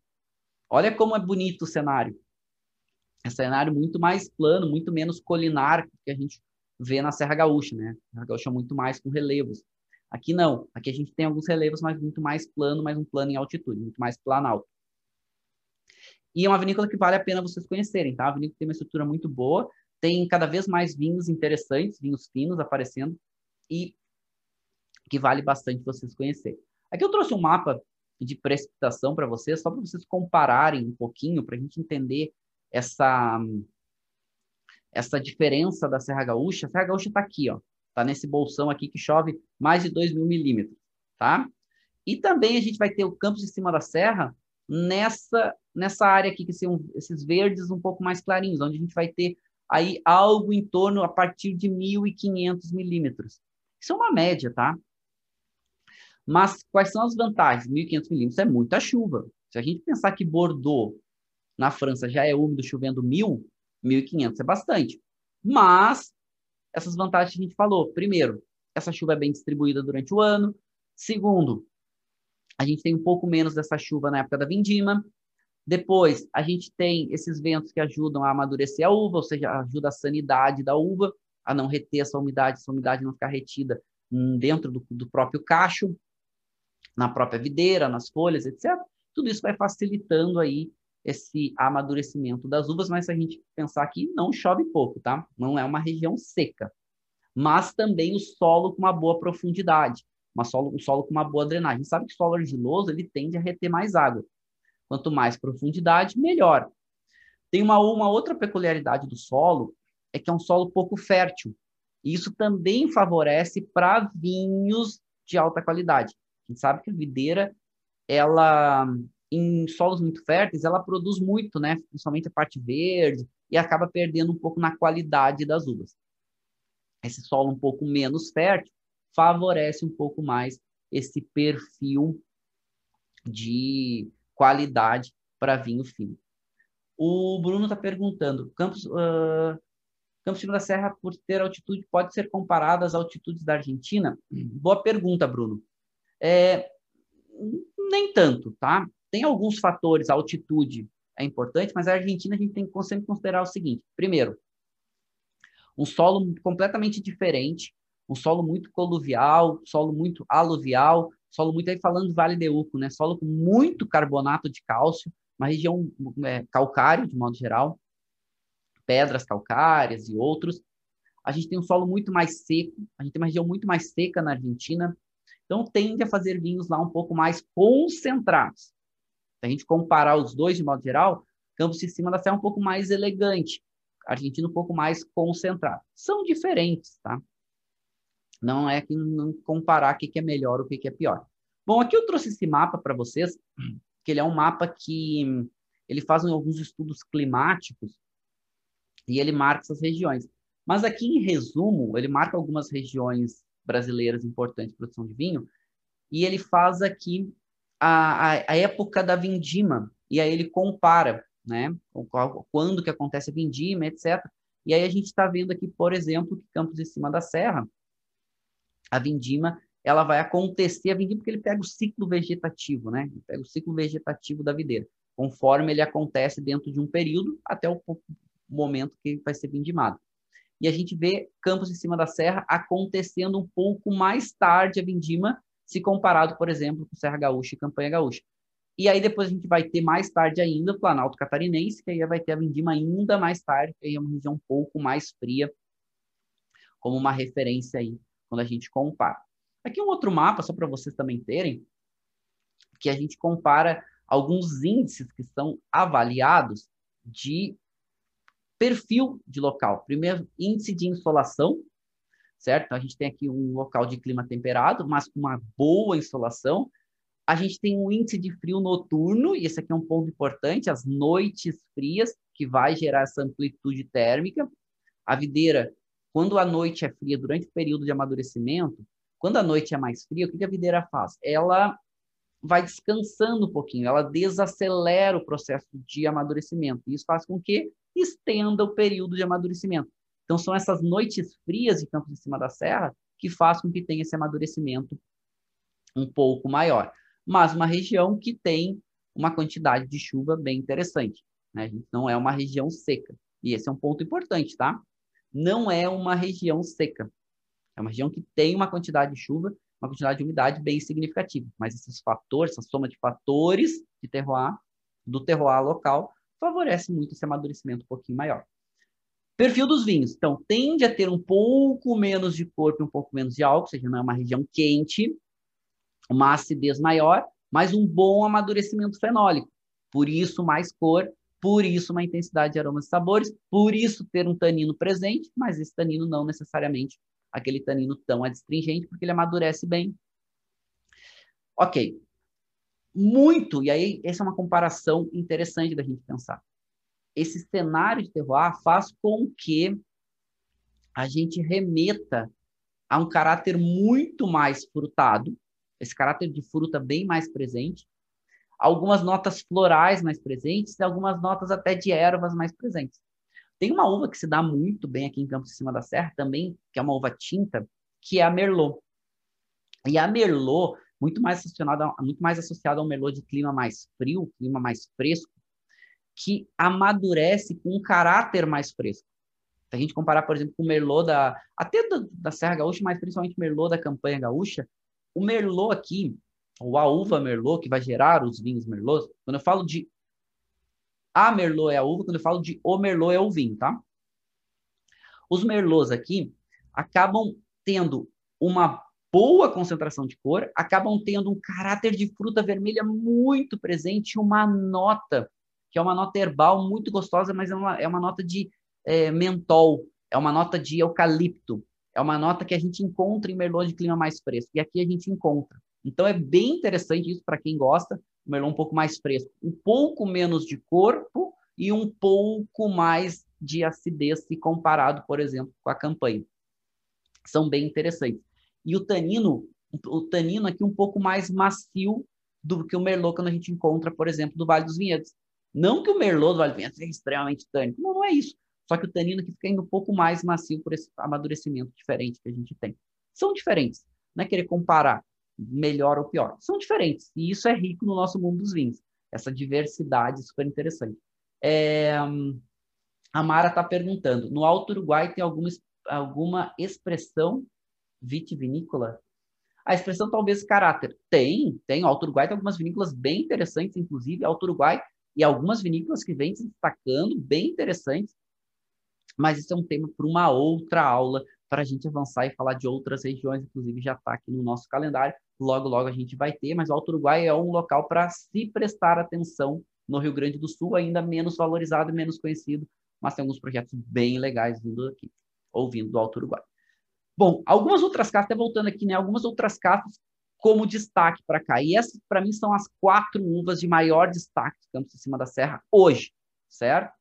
Olha como é bonito o cenário. É um cenário muito mais plano, muito menos colinar que a gente vê na Serra Gaúcha, né? A Serra Gaúcha é muito mais com relevos. Aqui não. Aqui a gente tem alguns relevos, mas muito mais plano, mas um plano em altitude, muito mais planalto. E é uma vinícola que vale a pena vocês conhecerem, tá? A vinícola tem uma estrutura muito boa. Tem cada vez mais vinhos interessantes, vinhos finos aparecendo, e que vale bastante vocês conhecerem. Aqui eu trouxe um mapa de precipitação para vocês, só para vocês compararem um pouquinho, para a gente entender essa, essa diferença da Serra Gaúcha. A Serra Gaúcha está aqui, ó, está nesse bolsão aqui que chove mais de 2 mil milímetros, tá? E também a gente vai ter o campus de cima da serra nessa, nessa área aqui, que são esses verdes um pouco mais clarinhos, onde a gente vai ter aí algo em torno a partir de 1.500 milímetros. Isso é uma média, tá? Mas quais são as vantagens? 1.500 milímetros é muita chuva. Se a gente pensar que Bordeaux, na França, já é úmido chovendo 1.000, 1.500 é bastante. Mas essas vantagens que a gente falou. Primeiro, essa chuva é bem distribuída durante o ano. Segundo, a gente tem um pouco menos dessa chuva na época da vindima. Depois, a gente tem esses ventos que ajudam a amadurecer a uva, ou seja, ajuda a sanidade da uva, a não reter essa umidade, essa umidade não ficar retida hum, dentro do, do próprio cacho, na própria videira, nas folhas, etc. Tudo isso vai facilitando aí esse amadurecimento das uvas, mas se a gente pensar que não chove pouco, tá? Não é uma região seca. Mas também o solo com uma boa profundidade uma solo, um solo com uma boa drenagem. A gente sabe que o solo argiloso ele tende a reter mais água. Quanto mais profundidade, melhor. Tem uma, uma outra peculiaridade do solo, é que é um solo pouco fértil. E isso também favorece para vinhos de alta qualidade. A gente sabe que a videira, ela em solos muito férteis, ela produz muito, né? Principalmente a parte verde, e acaba perdendo um pouco na qualidade das uvas. Esse solo um pouco menos fértil, favorece um pouco mais esse perfil de qualidade para vinho fino. O Bruno está perguntando: Campos, uh, Campos da Serra, por ter altitude, pode ser comparado às altitudes da Argentina? Boa pergunta, Bruno. É, nem tanto, tá? Tem alguns fatores, a altitude é importante, mas a Argentina a gente tem que sempre considerar o seguinte: primeiro, um solo completamente diferente, um solo muito coluvial, solo muito aluvial, solo muito aí falando do Vale de Uco, né? Solo com muito carbonato de cálcio, uma região é, calcária de modo geral, pedras calcárias e outros. A gente tem um solo muito mais seco, a gente tem uma região muito mais seca na Argentina, então tende a fazer vinhos lá um pouco mais concentrados. Se a gente comparar os dois de modo geral, Campos de Cima da Serra é um pouco mais elegante, Argentina um pouco mais concentrado. São diferentes, tá? Não é que não comparar o que é melhor ou o que é pior. Bom, aqui eu trouxe esse mapa para vocês, que ele é um mapa que ele faz alguns estudos climáticos e ele marca essas regiões. Mas aqui, em resumo, ele marca algumas regiões brasileiras importantes de produção de vinho e ele faz aqui a, a, a época da vindima e aí ele compara, né, quando que acontece a vindima, etc. E aí a gente está vendo aqui, por exemplo, que Campos de Cima da Serra, a vindima ela vai acontecer a vindima porque ele pega o ciclo vegetativo, né? Ele pega o ciclo vegetativo da videira, conforme ele acontece dentro de um período até o momento que vai ser vindimado. E a gente vê Campos em cima da serra acontecendo um pouco mais tarde a vindima, se comparado, por exemplo, com Serra Gaúcha e Campanha Gaúcha. E aí depois a gente vai ter mais tarde ainda o Planalto Catarinense, que aí vai ter a vindima ainda mais tarde, que aí é uma região um pouco mais fria, como uma referência aí quando a gente compara. Aqui um outro mapa, só para vocês também terem, que a gente compara alguns índices que são avaliados de perfil de local. Primeiro, índice de insolação, certo? Então, a gente tem aqui um local de clima temperado, mas com uma boa insolação. A gente tem um índice de frio noturno, e esse aqui é um ponto importante, as noites frias, que vai gerar essa amplitude térmica. A videira quando a noite é fria, durante o período de amadurecimento, quando a noite é mais fria, o que a videira faz? Ela vai descansando um pouquinho, ela desacelera o processo de amadurecimento. Isso faz com que estenda o período de amadurecimento. Então, são essas noites frias de Campos de Cima da Serra que fazem com que tenha esse amadurecimento um pouco maior. Mas uma região que tem uma quantidade de chuva bem interessante. Né? Não é uma região seca. E esse é um ponto importante, tá? Não é uma região seca. É uma região que tem uma quantidade de chuva, uma quantidade de umidade bem significativa. Mas esses fatores, essa soma de fatores de terroir, do terroir local, favorece muito esse amadurecimento um pouquinho maior. Perfil dos vinhos. Então, tende a ter um pouco menos de corpo e um pouco menos de álcool, ou seja, não é uma região quente, uma acidez maior, mas um bom amadurecimento fenólico. Por isso, mais cor, por isso, uma intensidade de aromas e sabores, por isso, ter um tanino presente, mas esse tanino não necessariamente aquele tanino tão adstringente, porque ele amadurece bem. Ok. Muito, e aí essa é uma comparação interessante da gente pensar. Esse cenário de terroir faz com que a gente remeta a um caráter muito mais frutado, esse caráter de fruta bem mais presente, algumas notas florais mais presentes e algumas notas até de ervas mais presentes. Tem uma uva que se dá muito bem aqui em Campos de Cima da Serra também, que é uma uva tinta, que é a Merlot. E a Merlot, muito mais associada, muito mais associada ao Merlot de clima mais frio, clima mais fresco, que amadurece com um caráter mais fresco. Se a gente comparar, por exemplo, com o Merlot da até da, da Serra Gaúcha, mas principalmente Merlot da campanha gaúcha, o Merlot aqui, ou a uva Merlot que vai gerar os vinhos Merlot, quando eu falo de a Merlot é a uva, quando eu falo de o Merlot é o vinho, tá? Os Merlots aqui acabam tendo uma boa concentração de cor, acabam tendo um caráter de fruta vermelha muito presente, uma nota, que é uma nota herbal muito gostosa, mas é uma, é uma nota de é, mentol, é uma nota de eucalipto, é uma nota que a gente encontra em Merlot de clima mais fresco, e aqui a gente encontra. Então é bem interessante isso para quem gosta, o Merlot um pouco mais fresco, um pouco menos de corpo e um pouco mais de acidez se comparado, por exemplo, com a campanha. São bem interessantes. E o tanino, o tanino aqui um pouco mais macio do que o Merlot quando a gente encontra, por exemplo, do Vale dos Vinhedos. Não que o Merlot do Vale dos Vinhedos seja extremamente tânico, não, não é isso. Só que o tanino aqui fica indo um pouco mais macio por esse amadurecimento diferente que a gente tem. São diferentes. Não é querer comparar melhor ou pior. São diferentes. E isso é rico no nosso mundo dos vinhos. Essa diversidade super interessante. É, a Mara está perguntando: no Alto Uruguai tem alguma, alguma expressão vitivinícola? A expressão talvez caráter. Tem, tem. O Alto Uruguai tem algumas vinícolas bem interessantes, inclusive Alto Uruguai, e algumas vinícolas que vêm se destacando, bem interessantes. Mas isso é um tema para uma outra aula, para a gente avançar e falar de outras regiões, inclusive já está aqui no nosso calendário. Logo, logo a gente vai ter, mas o Alto Uruguai é um local para se prestar atenção no Rio Grande do Sul, ainda menos valorizado e menos conhecido, mas tem alguns projetos bem legais vindo aqui, ouvindo do Alto Uruguai. Bom, algumas outras castas, voltando aqui, né? Algumas outras castas como destaque para cá. E essas, para mim, são as quatro uvas de maior destaque de Campos de Cima da Serra hoje, certo?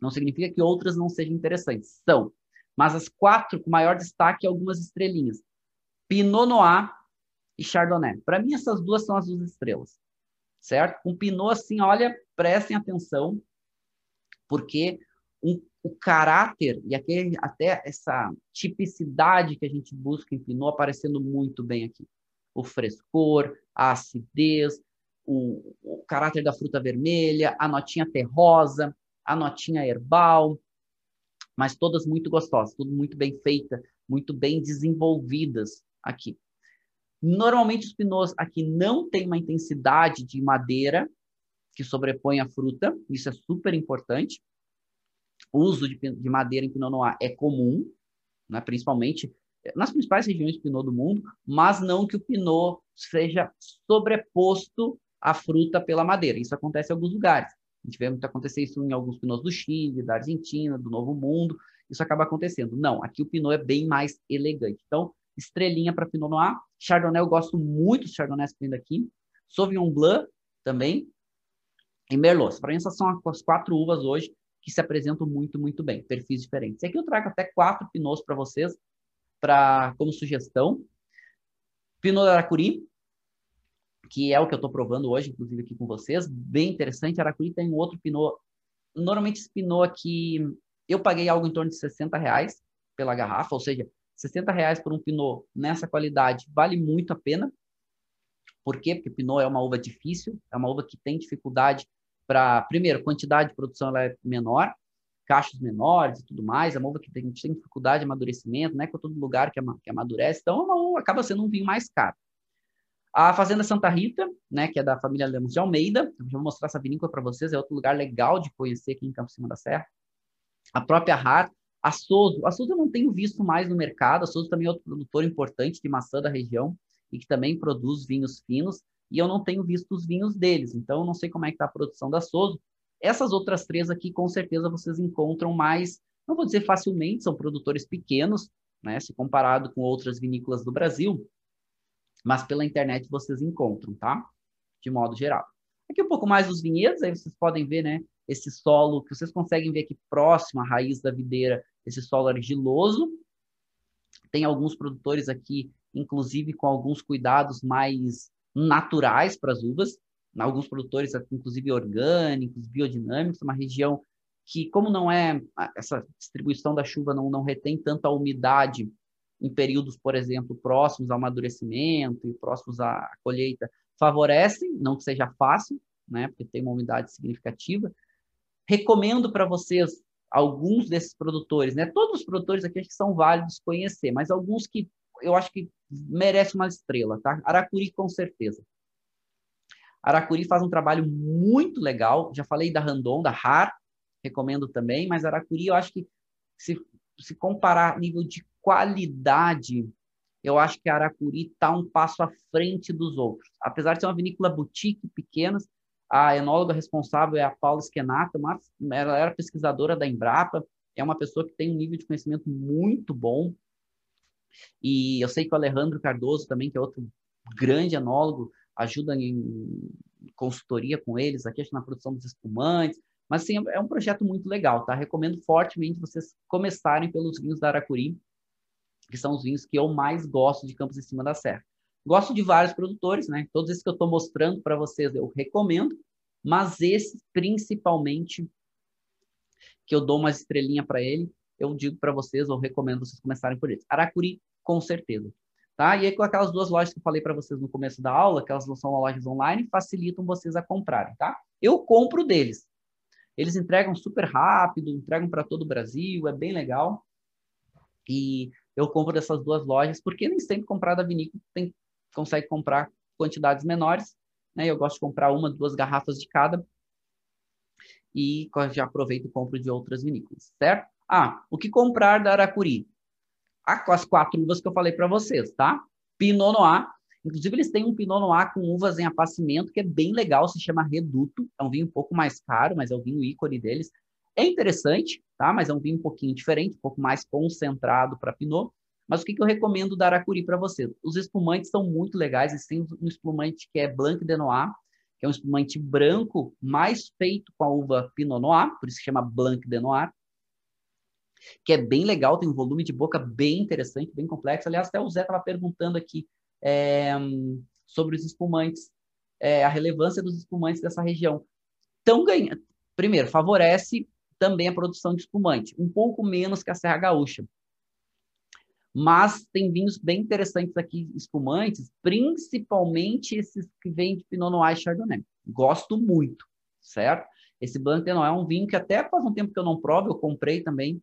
Não significa que outras não sejam interessantes. São mas as quatro com maior destaque algumas estrelinhas. Pinot Noir e Chardonnay. Para mim, essas duas são as duas estrelas, certo? Um Pinot, assim, olha, prestem atenção, porque um, o caráter e aquele, até essa tipicidade que a gente busca em Pinot aparecendo muito bem aqui. O frescor, a acidez, o, o caráter da fruta vermelha, a notinha terrosa, a notinha herbal, mas todas muito gostosas, tudo muito bem feita, muito bem desenvolvidas aqui. Normalmente os pinôs aqui não têm uma intensidade de madeira que sobrepõe a fruta, isso é super importante. O uso de, de madeira em Pinot Noir é comum, né, principalmente nas principais regiões Pinot do mundo, mas não que o Pinot seja sobreposto à fruta pela madeira. Isso acontece em alguns lugares. A gente vê muito acontecer isso em alguns pinôs do Chile, da Argentina, do Novo Mundo. Isso acaba acontecendo. Não, aqui o pinot é bem mais elegante. Então, estrelinha para Pinot Noir. Chardonnay, eu gosto muito dos Chardonnays que tem aqui. Sauvignon Blanc também. E Merlot. Para mim, essas são as quatro uvas hoje que se apresentam muito, muito bem. Perfis diferentes. E aqui eu trago até quatro pinots para vocês, pra, como sugestão. Pinot Aracuri, que é o que eu estou provando hoje, inclusive aqui com vocês. Bem interessante. Aracuri tem um outro pinot. Normalmente esse pinot aqui, eu paguei algo em torno de 60 reais pela garrafa, ou seja, 60 reais por um pinot nessa qualidade vale muito a pena. Por quê? Porque pinot é uma uva difícil, é uma uva que tem dificuldade para, primeiro, quantidade de produção ela é menor, cachos menores e tudo mais, é uma uva que tem, tem dificuldade de amadurecimento, não é com todo lugar que, que amadurece, então é uma uva, acaba sendo um vinho mais caro. A Fazenda Santa Rita, né, que é da família Lemos de Almeida, eu vou mostrar essa vinícola para vocês, é outro lugar legal de conhecer aqui em Campo Cima da Serra. a própria Har, a Souza. A Souza eu não tenho visto mais no mercado, a Souza também é outro produtor importante de maçã da região e que também produz vinhos finos, e eu não tenho visto os vinhos deles, então eu não sei como é que está a produção da Souza. Essas outras três aqui, com certeza, vocês encontram mais, não vou dizer facilmente, são produtores pequenos, né, se comparado com outras vinícolas do Brasil, mas pela internet vocês encontram, tá? De modo geral. Aqui um pouco mais dos vinhedos, aí vocês podem ver, né, esse solo que vocês conseguem ver aqui próximo à raiz da videira, esse solo argiloso. Tem alguns produtores aqui, inclusive com alguns cuidados mais naturais para as uvas, alguns produtores, inclusive orgânicos, biodinâmicos, uma região que, como não é essa distribuição da chuva não, não retém tanta umidade em períodos, por exemplo, próximos ao amadurecimento e próximos à colheita, favorecem, não que seja fácil, né, porque tem uma umidade significativa. Recomendo para vocês alguns desses produtores, né? Todos os produtores aqui acho que são válidos conhecer, mas alguns que eu acho que merecem uma estrela, tá? Aracuri com certeza. Aracuri faz um trabalho muito legal. Já falei da Randon, da Har, recomendo também, mas Aracuri eu acho que se, se comparar nível de qualidade, eu acho que Aracuri está um passo à frente dos outros. Apesar de ser uma vinícola boutique pequena, a enóloga responsável é a Paula Schenato, mas ela era pesquisadora da Embrapa, é uma pessoa que tem um nível de conhecimento muito bom. E eu sei que o Alejandro Cardoso também, que é outro grande enólogo, ajuda em consultoria com eles aqui, na produção dos espumantes. Mas, sim, é um projeto muito legal, tá? Recomendo fortemente vocês começarem pelos vinhos da Aracuri, que são os vinhos que eu mais gosto de Campos em Cima da Serra. Gosto de vários produtores, né? Todos esses que eu estou mostrando para vocês eu recomendo, mas esses principalmente que eu dou uma estrelinha para ele, eu digo para vocês, eu recomendo vocês começarem por eles. Aracuri, com certeza. Tá? E aí, com aquelas duas lojas que eu falei para vocês no começo da aula, que elas não são lojas online, facilitam vocês a comprarem, tá? Eu compro deles. Eles entregam super rápido, entregam para todo o Brasil, é bem legal. E eu compro dessas duas lojas, porque nem sempre comprar da vinícola tem consegue comprar quantidades menores, né? Eu gosto de comprar uma, duas garrafas de cada e já aproveito e compro de outras vinícolas, certo? Ah, o que comprar da Aracuri? Ah, as quatro uvas que eu falei para vocês, tá? Pinot Noir. Inclusive, eles têm um Pinot Noir com uvas em apacimento, que é bem legal, se chama Reduto. É um vinho um pouco mais caro, mas é o vinho ícone deles. É interessante, tá? Mas é um vinho um pouquinho diferente, um pouco mais concentrado para Pinot. Mas o que, que eu recomendo da Aracuri para você? Os espumantes são muito legais. Eles têm um espumante que é Blanc de Noir, que é um espumante branco, mais feito com a uva Pinot Noir, por isso que chama Blanc de Noir, que é bem legal, tem um volume de boca bem interessante, bem complexo. Aliás, até o Zé estava perguntando aqui é, sobre os espumantes, é, a relevância dos espumantes dessa região. Então, ganha, primeiro, favorece também a produção de espumante, um pouco menos que a Serra Gaúcha mas tem vinhos bem interessantes aqui, espumantes, principalmente esses que vêm de Pinot Noir e Chardonnay. Gosto muito, certo? Esse Blanc de Noir é um vinho que até faz um tempo que eu não provo, eu comprei também,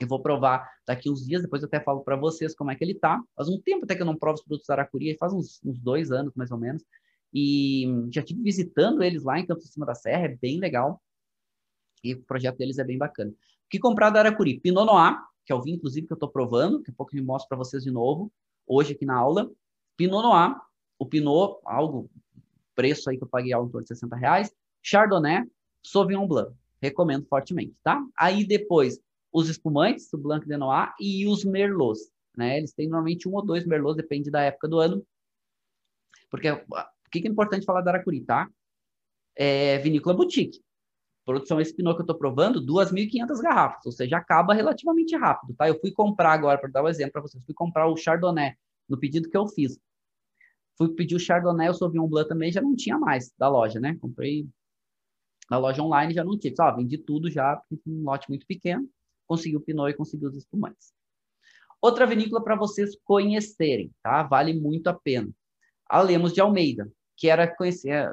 eu vou provar daqui uns dias, depois eu até falo para vocês como é que ele tá. Faz um tempo até que eu não provo os produtos da Aracuri, faz uns, uns dois anos mais ou menos, e já estive visitando eles lá em Campos de Cima da Serra, é bem legal, e o projeto deles é bem bacana. O que comprar da Aracuri? Pinot Noir, que é o vinho, inclusive, que eu estou provando, daqui a pouco eu mostro para vocês de novo, hoje aqui na aula. Pinot Noir, o Pinot, algo, preço aí que eu paguei algo em torno de 60 reais. Chardonnay, Sauvignon Blanc, recomendo fortemente, tá? Aí depois, os espumantes, o Blanc de Noir e os Merlots, né? Eles têm normalmente um ou dois Merlots, depende da época do ano. Porque o que é importante falar da Aracuri, tá? É vinícola boutique produção esse Pinot que eu estou provando, 2.500 garrafas, ou seja, acaba relativamente rápido, tá? Eu fui comprar agora, para dar um exemplo para vocês, fui comprar o Chardonnay no pedido que eu fiz. Fui pedir o Chardonnay, o Sauvignon Blanc também já não tinha mais da loja, né? Comprei na loja online, já não tinha. Só vendi tudo já, um lote muito pequeno, consegui o Pinot e consegui os espumantes. Outra vinícola para vocês conhecerem, tá? Vale muito a pena. A Lemos de Almeida que era conhecer é,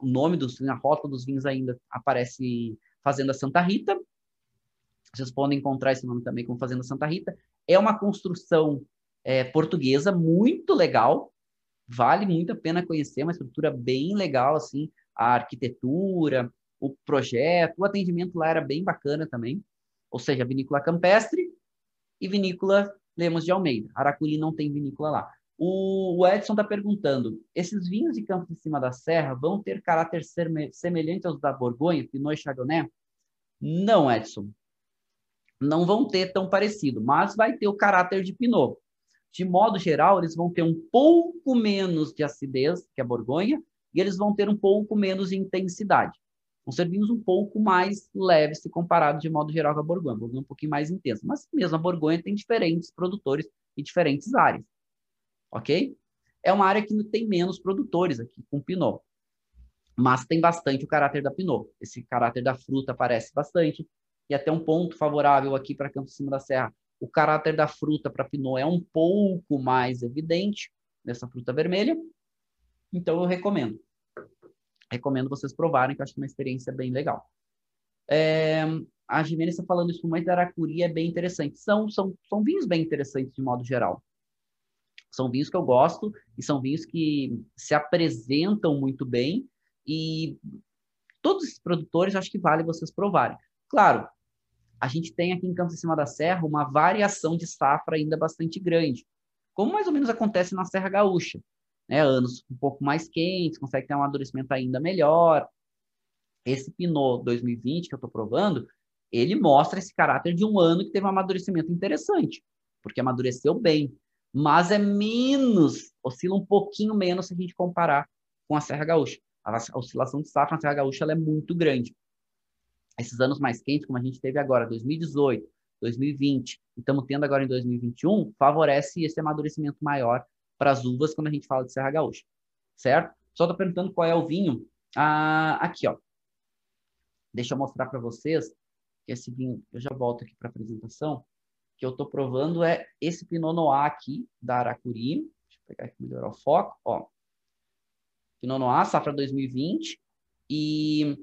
o nome dos, na rota dos vinhos ainda aparece Fazenda Santa Rita. Vocês podem encontrar esse nome também como Fazenda Santa Rita. É uma construção é, portuguesa muito legal, vale muito a pena conhecer, uma estrutura bem legal, assim, a arquitetura, o projeto, o atendimento lá era bem bacana também. ou seja, vinícola campestre e vinícola Lemos de Almeida. Aracuri não tem vinícola lá. O, Edson está perguntando: esses vinhos de campo de cima da serra vão ter caráter semelhante aos da Borgonha, Pinot e Chardonnay? Não, Edson. Não vão ter tão parecido, mas vai ter o caráter de Pinot. De modo geral, eles vão ter um pouco menos de acidez que a Borgonha e eles vão ter um pouco menos de intensidade. Vão ser vinhos um pouco mais leves se comparado de modo geral com a Borgonha. A Borgonha é um pouquinho mais intensa, mas mesmo a Borgonha tem diferentes produtores e diferentes áreas. Ok? É uma área que tem menos produtores aqui com Pinot, mas tem bastante o caráter da Pinot. Esse caráter da fruta aparece bastante e até um ponto favorável aqui para Campos Cima da Serra. O caráter da fruta para Pinot é um pouco mais evidente nessa fruta vermelha, então eu recomendo recomendo vocês provarem, que eu acho é uma experiência bem legal. É, a Gimene está falando isso muito da Aracuri, é bem interessante. São, são, são vinhos bem interessantes de modo geral. São vinhos que eu gosto e são vinhos que se apresentam muito bem e todos esses produtores acho que vale vocês provarem. Claro, a gente tem aqui em Campos de Cima da Serra uma variação de safra ainda bastante grande, como mais ou menos acontece na Serra Gaúcha né, anos um pouco mais quentes, consegue ter um amadurecimento ainda melhor. Esse Pinot 2020 que eu estou provando, ele mostra esse caráter de um ano que teve um amadurecimento interessante, porque amadureceu bem, mas é menos, oscila um pouquinho menos se a gente comparar com a Serra Gaúcha. A oscilação de safra na Serra Gaúcha é muito grande. Esses anos mais quentes, como a gente teve agora, 2018, 2020, e estamos tendo agora em 2021, favorece esse amadurecimento maior para as uvas quando a gente fala de Serra Gaúcha, certo? Só estou perguntando qual é o vinho. Ah, aqui, ó. Deixa eu mostrar para vocês que esse vinho, eu já volto aqui para a apresentação, que eu estou provando é esse Pinot Noir aqui, da Aracuri. Deixa eu pegar aqui melhorar o foco, ó. Pinot Noir, safra 2020, e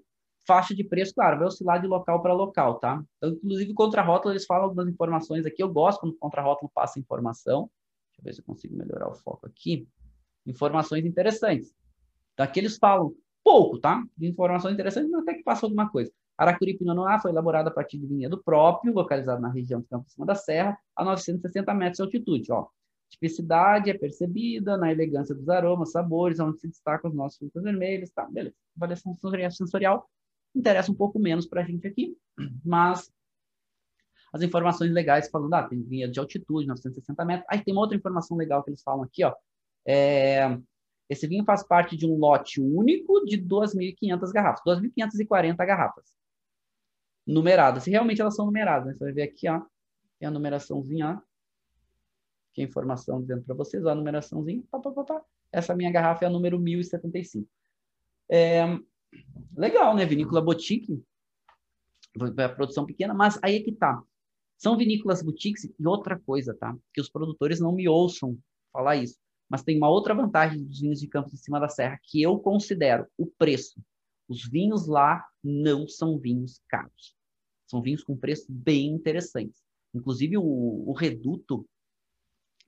faixa de preço, claro, vai oscilar de local para local, tá? Então, inclusive, contra-rótulo, eles falam algumas informações aqui. Eu gosto quando o contra-rótulo passa informação. Deixa eu ver se eu consigo melhorar o foco aqui. Informações interessantes. Daqui eles falam pouco, tá? De informações interessantes, mas até que passou alguma coisa. Aracuri Pinot Noir foi elaborada a partir de vinhedo próprio, localizado na região do Campo Cima da Serra, a 960 metros de altitude. Ó. Tipicidade é percebida na elegância dos aromas, sabores, onde se destacam os nossos frutos vermelhos. Tá, beleza. Avaliação sensorial interessa um pouco menos para a gente aqui, mas as informações legais falando, ah, tem vinha de altitude, 960 metros. Aí tem uma outra informação legal que eles falam aqui, ó. É, esse vinho faz parte de um lote único de 2.500 garrafas, 2.540 garrafas numeradas. E realmente elas são numeradas, né? Você vai ver aqui, ó, tem a numeraçãozinha, ó. Que é informação dizendo para vocês, ó, a numeraçãozinha, pá, pá, pá, pá. Essa minha garrafa é a número 1075. É, legal, né? Vinícola Boutique, a produção pequena, mas aí é que tá. São vinícolas boutiques e outra coisa, tá? Que os produtores não me ouçam falar isso. Mas tem uma outra vantagem dos vinhos de Campos de Cima da Serra que eu considero o preço. Os vinhos lá não são vinhos caros. São vinhos com preço bem interessantes. Inclusive o, o Reduto,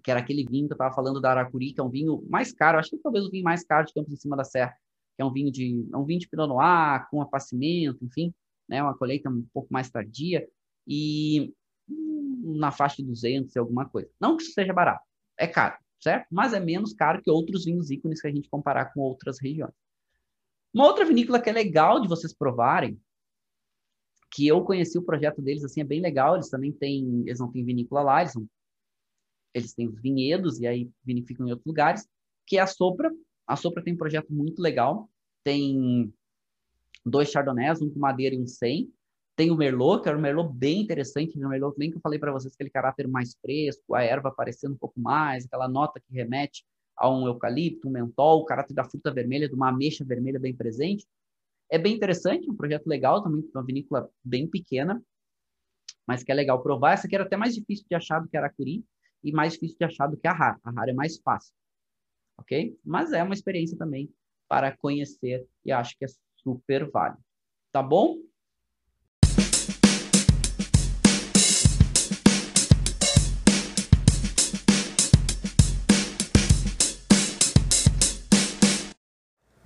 que era aquele vinho que eu estava falando da Aracuri, que é um vinho mais caro, acho que talvez o vinho mais caro de Campos de Cima da Serra, que é um vinho de é um vinho de Pinot Noir, com apacimento, enfim, né, uma colheita um pouco mais tardia. E na faixa de 200 e alguma coisa. Não que isso seja barato, é caro, certo? Mas é menos caro que outros vinhos ícones que a gente comparar com outras regiões. Uma outra vinícola que é legal de vocês provarem, que eu conheci o projeto deles, assim, é bem legal, eles também têm, eles não têm vinícola lá, eles, eles têm os vinhedos e aí vinificam em outros lugares, que é a Sopra. A Sopra tem um projeto muito legal, tem dois Chardonnays, um com madeira e um sem, tem o Merlot, que é um Merlot bem interessante, o Merlot bem que eu falei para vocês, aquele caráter mais fresco, a erva aparecendo um pouco mais, aquela nota que remete a um eucalipto, um mentol, o caráter da fruta vermelha, de uma ameixa vermelha bem presente. É bem interessante, um projeto legal também, uma vinícola bem pequena, mas que é legal provar. Essa aqui era até mais difícil de achar do que a Aracuri e mais difícil de achar do que a Rar. A Rar é mais fácil, ok? Mas é uma experiência também para conhecer e acho que é super válido. Tá bom?